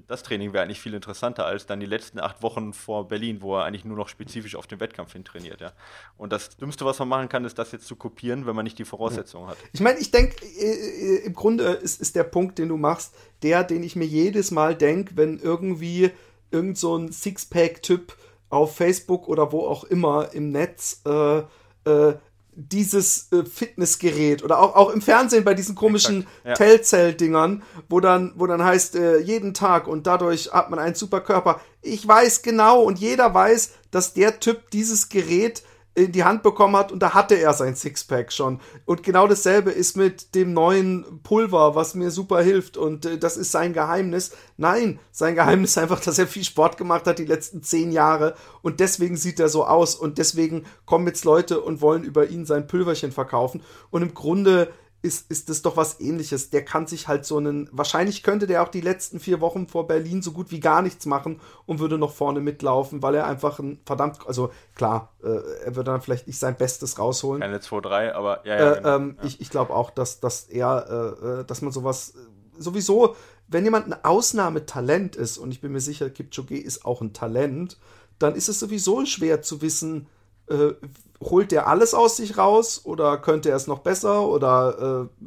das Training wäre eigentlich viel interessanter als dann die letzten acht Wochen vor Berlin, wo er eigentlich nur noch spezifisch auf den Wettkampf hin trainiert. Ja. Und das Dümmste, was man machen kann, ist das jetzt zu kopieren, wenn man nicht die Voraussetzungen hat. Ich meine, ich denke, äh, äh, im Grunde ist, ist der Punkt, den du machst, der, den ich mir jedes Mal denke, wenn irgendwie irgend so ein Sixpack-Typ auf Facebook oder wo auch immer im Netz äh, äh, dieses äh, Fitnessgerät oder auch, auch im Fernsehen bei diesen komischen ja. Tellcell-Dingern, wo dann, wo dann heißt, äh, jeden Tag und dadurch hat man einen super Körper. Ich weiß genau und jeder weiß, dass der Typ dieses Gerät in die Hand bekommen hat und da hatte er sein Sixpack schon. Und genau dasselbe ist mit dem neuen Pulver, was mir super hilft und äh, das ist sein Geheimnis. Nein, sein Geheimnis ist einfach, dass er viel Sport gemacht hat die letzten zehn Jahre und deswegen sieht er so aus und deswegen kommen jetzt Leute und wollen über ihn sein Pulverchen verkaufen und im Grunde ist, ist das doch was ähnliches. Der kann sich halt so einen, wahrscheinlich könnte der auch die letzten vier Wochen vor Berlin so gut wie gar nichts machen und würde noch vorne mitlaufen, weil er einfach ein verdammt, also klar, äh, er würde dann vielleicht nicht sein Bestes rausholen. Keine 2-3, aber ja, ja. Äh, genau. ähm, ja. Ich, ich glaube auch, dass, dass er, äh, äh dass man sowas sowieso, wenn jemand ein Ausnahmetalent ist, und ich bin mir sicher, Kipchoge ist auch ein Talent, dann ist es sowieso schwer zu wissen, äh, holt er alles aus sich raus oder könnte er es noch besser oder äh,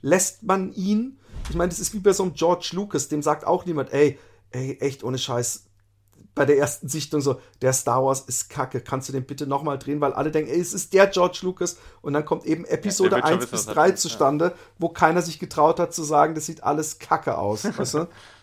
lässt man ihn? Ich meine, das ist wie bei so einem George Lucas, dem sagt auch niemand, ey, ey, echt ohne Scheiß, bei der ersten Sichtung so, der Star Wars ist kacke, kannst du den bitte nochmal drehen, weil alle denken, ey, es ist der George Lucas und dann kommt eben Episode ja, 1 bis 3 zustande, ja. wo keiner sich getraut hat zu sagen, das sieht alles kacke aus, weißt du?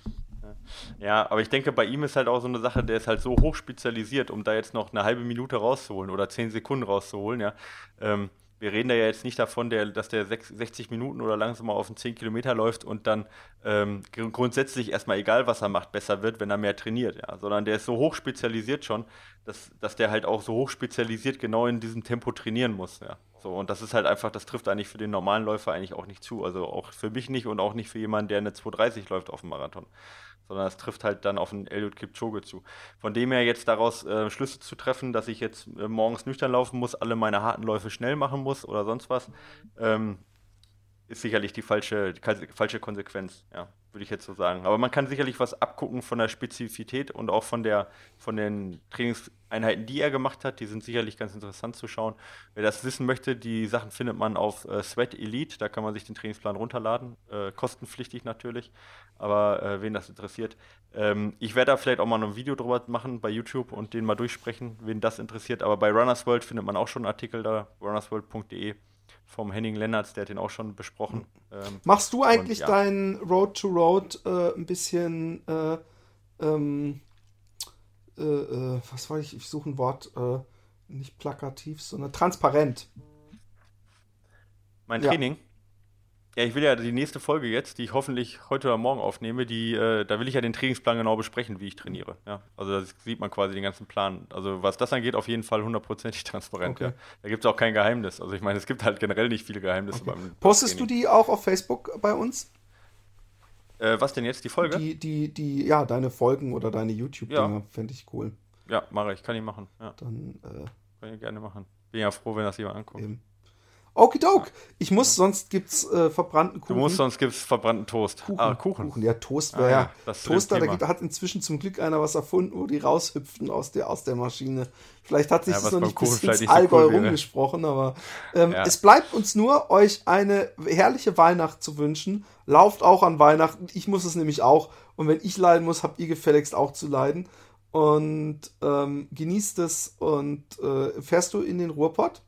Ja, aber ich denke, bei ihm ist halt auch so eine Sache, der ist halt so hoch spezialisiert, um da jetzt noch eine halbe Minute rauszuholen oder zehn Sekunden rauszuholen, ja. Ähm, wir reden da ja jetzt nicht davon, der, dass der 60 Minuten oder langsam mal auf den 10 Kilometer läuft und dann ähm, grundsätzlich erstmal egal, was er macht, besser wird, wenn er mehr trainiert, ja. Sondern der ist so hoch spezialisiert schon, dass, dass der halt auch so hoch spezialisiert genau in diesem Tempo trainieren muss, ja. So, und das ist halt einfach, das trifft eigentlich für den normalen Läufer eigentlich auch nicht zu. Also auch für mich nicht und auch nicht für jemanden, der eine 230 läuft auf dem Marathon sondern es trifft halt dann auf einen Eliud Kipchoge zu. Von dem her jetzt daraus äh, Schlüsse zu treffen, dass ich jetzt äh, morgens nüchtern laufen muss, alle meine harten Läufe schnell machen muss oder sonst was, ähm, ist sicherlich die falsche, falsche Konsequenz, ja, würde ich jetzt so sagen. Aber man kann sicherlich was abgucken von der Spezifität und auch von, der, von den Trainingseinheiten, die er gemacht hat. Die sind sicherlich ganz interessant zu schauen. Wer das wissen möchte, die Sachen findet man auf äh, Sweat Elite. Da kann man sich den Trainingsplan runterladen. Äh, kostenpflichtig natürlich. Aber äh, wen das interessiert. Ähm, ich werde da vielleicht auch mal ein Video drüber machen bei YouTube und den mal durchsprechen, wen das interessiert. Aber bei Runners World findet man auch schon einen Artikel da, runnersworld.de vom Henning Lennartz, der hat den auch schon besprochen. Ähm, Machst du eigentlich ja. deinen Road to Road äh, ein bisschen, äh, ähm, äh, äh was war ich, ich suche ein Wort, äh, nicht plakativ, sondern transparent. Mein Training? Ja. Ja, ich will ja die nächste Folge jetzt, die ich hoffentlich heute oder morgen aufnehme, die, äh, da will ich ja den Trainingsplan genau besprechen, wie ich trainiere. Ja, also da sieht man quasi den ganzen Plan. Also was das angeht, auf jeden Fall hundertprozentig transparent. Okay. Ja. Da gibt es auch kein Geheimnis. Also ich meine, es gibt halt generell nicht viele Geheimnisse okay. beim Postest Training. du die auch auf Facebook bei uns? Äh, was denn jetzt, die Folge? Die, die, die, ja, deine Folgen oder deine YouTube-Dinger ja. fände ich cool. Ja, mache ich, kann ich machen. Ja. Dann, äh, kann ich gerne machen. Bin ja froh, wenn das jemand anguckt. Eben. Okidok. Ich muss, sonst gibt's äh, verbrannten Kuchen. Du musst, sonst gibt's verbrannten Toast. Kuchen. Ah, Kuchen. Kuchen. Ja, Toast wäre ah, ja. Toaster, da gibt, hat inzwischen zum Glück einer was erfunden, wo die raushüpften aus der, aus der Maschine. Vielleicht hat sich ja, das noch nicht bis ins Allgäu so cool rumgesprochen, aber ähm, ja. es bleibt uns nur, euch eine herrliche Weihnacht zu wünschen. Lauft auch an Weihnachten. Ich muss es nämlich auch. Und wenn ich leiden muss, habt ihr gefälligst auch zu leiden. Und ähm, genießt es und äh, fährst du in den Ruhrpott?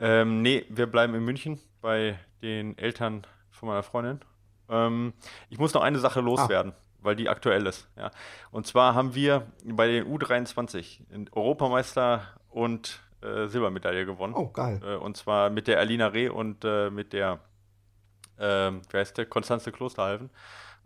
Ähm, nee, wir bleiben in München bei den Eltern von meiner Freundin. Ähm, ich muss noch eine Sache loswerden, ah. weil die aktuell ist. Ja. Und zwar haben wir bei den U23 Europameister und äh, Silbermedaille gewonnen. Oh, geil. Äh, und zwar mit der Alina Reh und äh, mit der, ähm, wie heißt der, Konstanze Klosterhalven.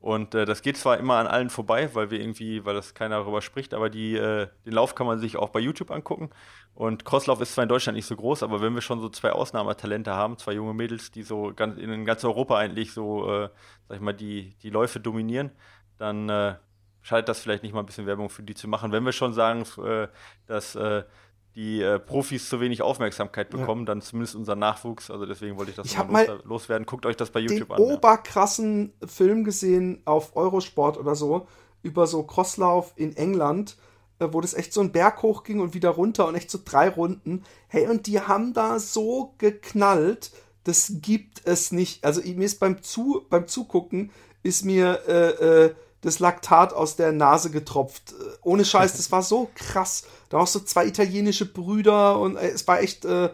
Und äh, das geht zwar immer an allen vorbei, weil wir irgendwie, weil das keiner darüber spricht, aber die, äh, den Lauf kann man sich auch bei YouTube angucken. Und Crosslauf ist zwar in Deutschland nicht so groß, aber wenn wir schon so zwei Ausnahmetalente haben, zwei junge Mädels, die so ganz, in ganz Europa eigentlich so, äh, sag ich mal, die, die Läufe dominieren, dann äh, scheint das vielleicht nicht mal ein bisschen Werbung für die zu machen. Wenn wir schon sagen, äh, dass äh, die äh, Profis zu wenig Aufmerksamkeit bekommen, ja. dann zumindest unser Nachwuchs. Also deswegen wollte ich das ich mal los, loswerden. Guckt euch das bei YouTube den an. Oberkrassen ja. Film gesehen auf Eurosport oder so über so Crosslauf in England, äh, wo das echt so einen Berg hochging und wieder runter und echt so drei Runden. Hey, und die haben da so geknallt, das gibt es nicht. Also mir ist beim Zu beim Zugucken ist mir äh, äh, das Laktat aus der Nase getropft. Äh, ohne Scheiß, das war so krass. Da auch so zwei italienische Brüder und äh, es war echt. Äh,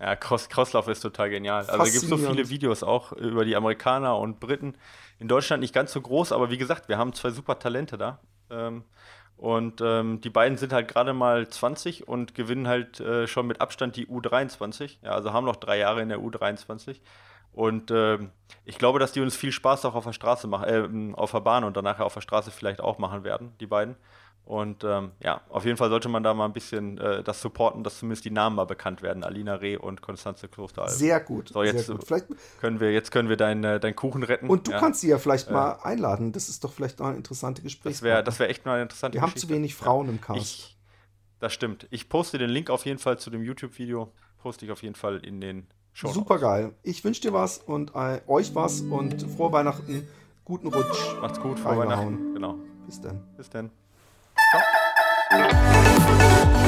ja, Cross, Crosslauf ist total genial. Also es gibt so viele Videos auch über die Amerikaner und Briten. In Deutschland nicht ganz so groß, aber wie gesagt, wir haben zwei super Talente da. Ähm, und ähm, die beiden sind halt gerade mal 20 und gewinnen halt äh, schon mit Abstand die U23. Ja, also haben noch drei Jahre in der U23. Und äh, ich glaube, dass die uns viel Spaß auch auf der Straße machen, äh, auf der Bahn und danach auf der Straße vielleicht auch machen werden, die beiden. Und ähm, ja, auf jeden Fall sollte man da mal ein bisschen äh, das supporten, dass zumindest die Namen mal bekannt werden. Alina Reh und Konstanze Klosteralb. Sehr gut. So, jetzt sehr gut. Vielleicht, können wir, jetzt können wir deinen äh, dein Kuchen retten. und du ja, kannst sie ja vielleicht mal einladen. Das ist doch vielleicht noch eine interessante Das Gesprächspartner. wäre das wär echt mal eine interessante Wir haben Geschichte. zu wenig Frauen im Cast. Ich, das stimmt. Ich poste den Link auf jeden Fall zu dem YouTube-Video. Poste ich auf jeden Fall in den Show. Super geil. Ich wünsche dir was und äh, euch was und frohe Weihnachten, guten Rutsch. Macht's gut, frohe. Weihnachten. Genau. Bis dann. Bis dann. Thank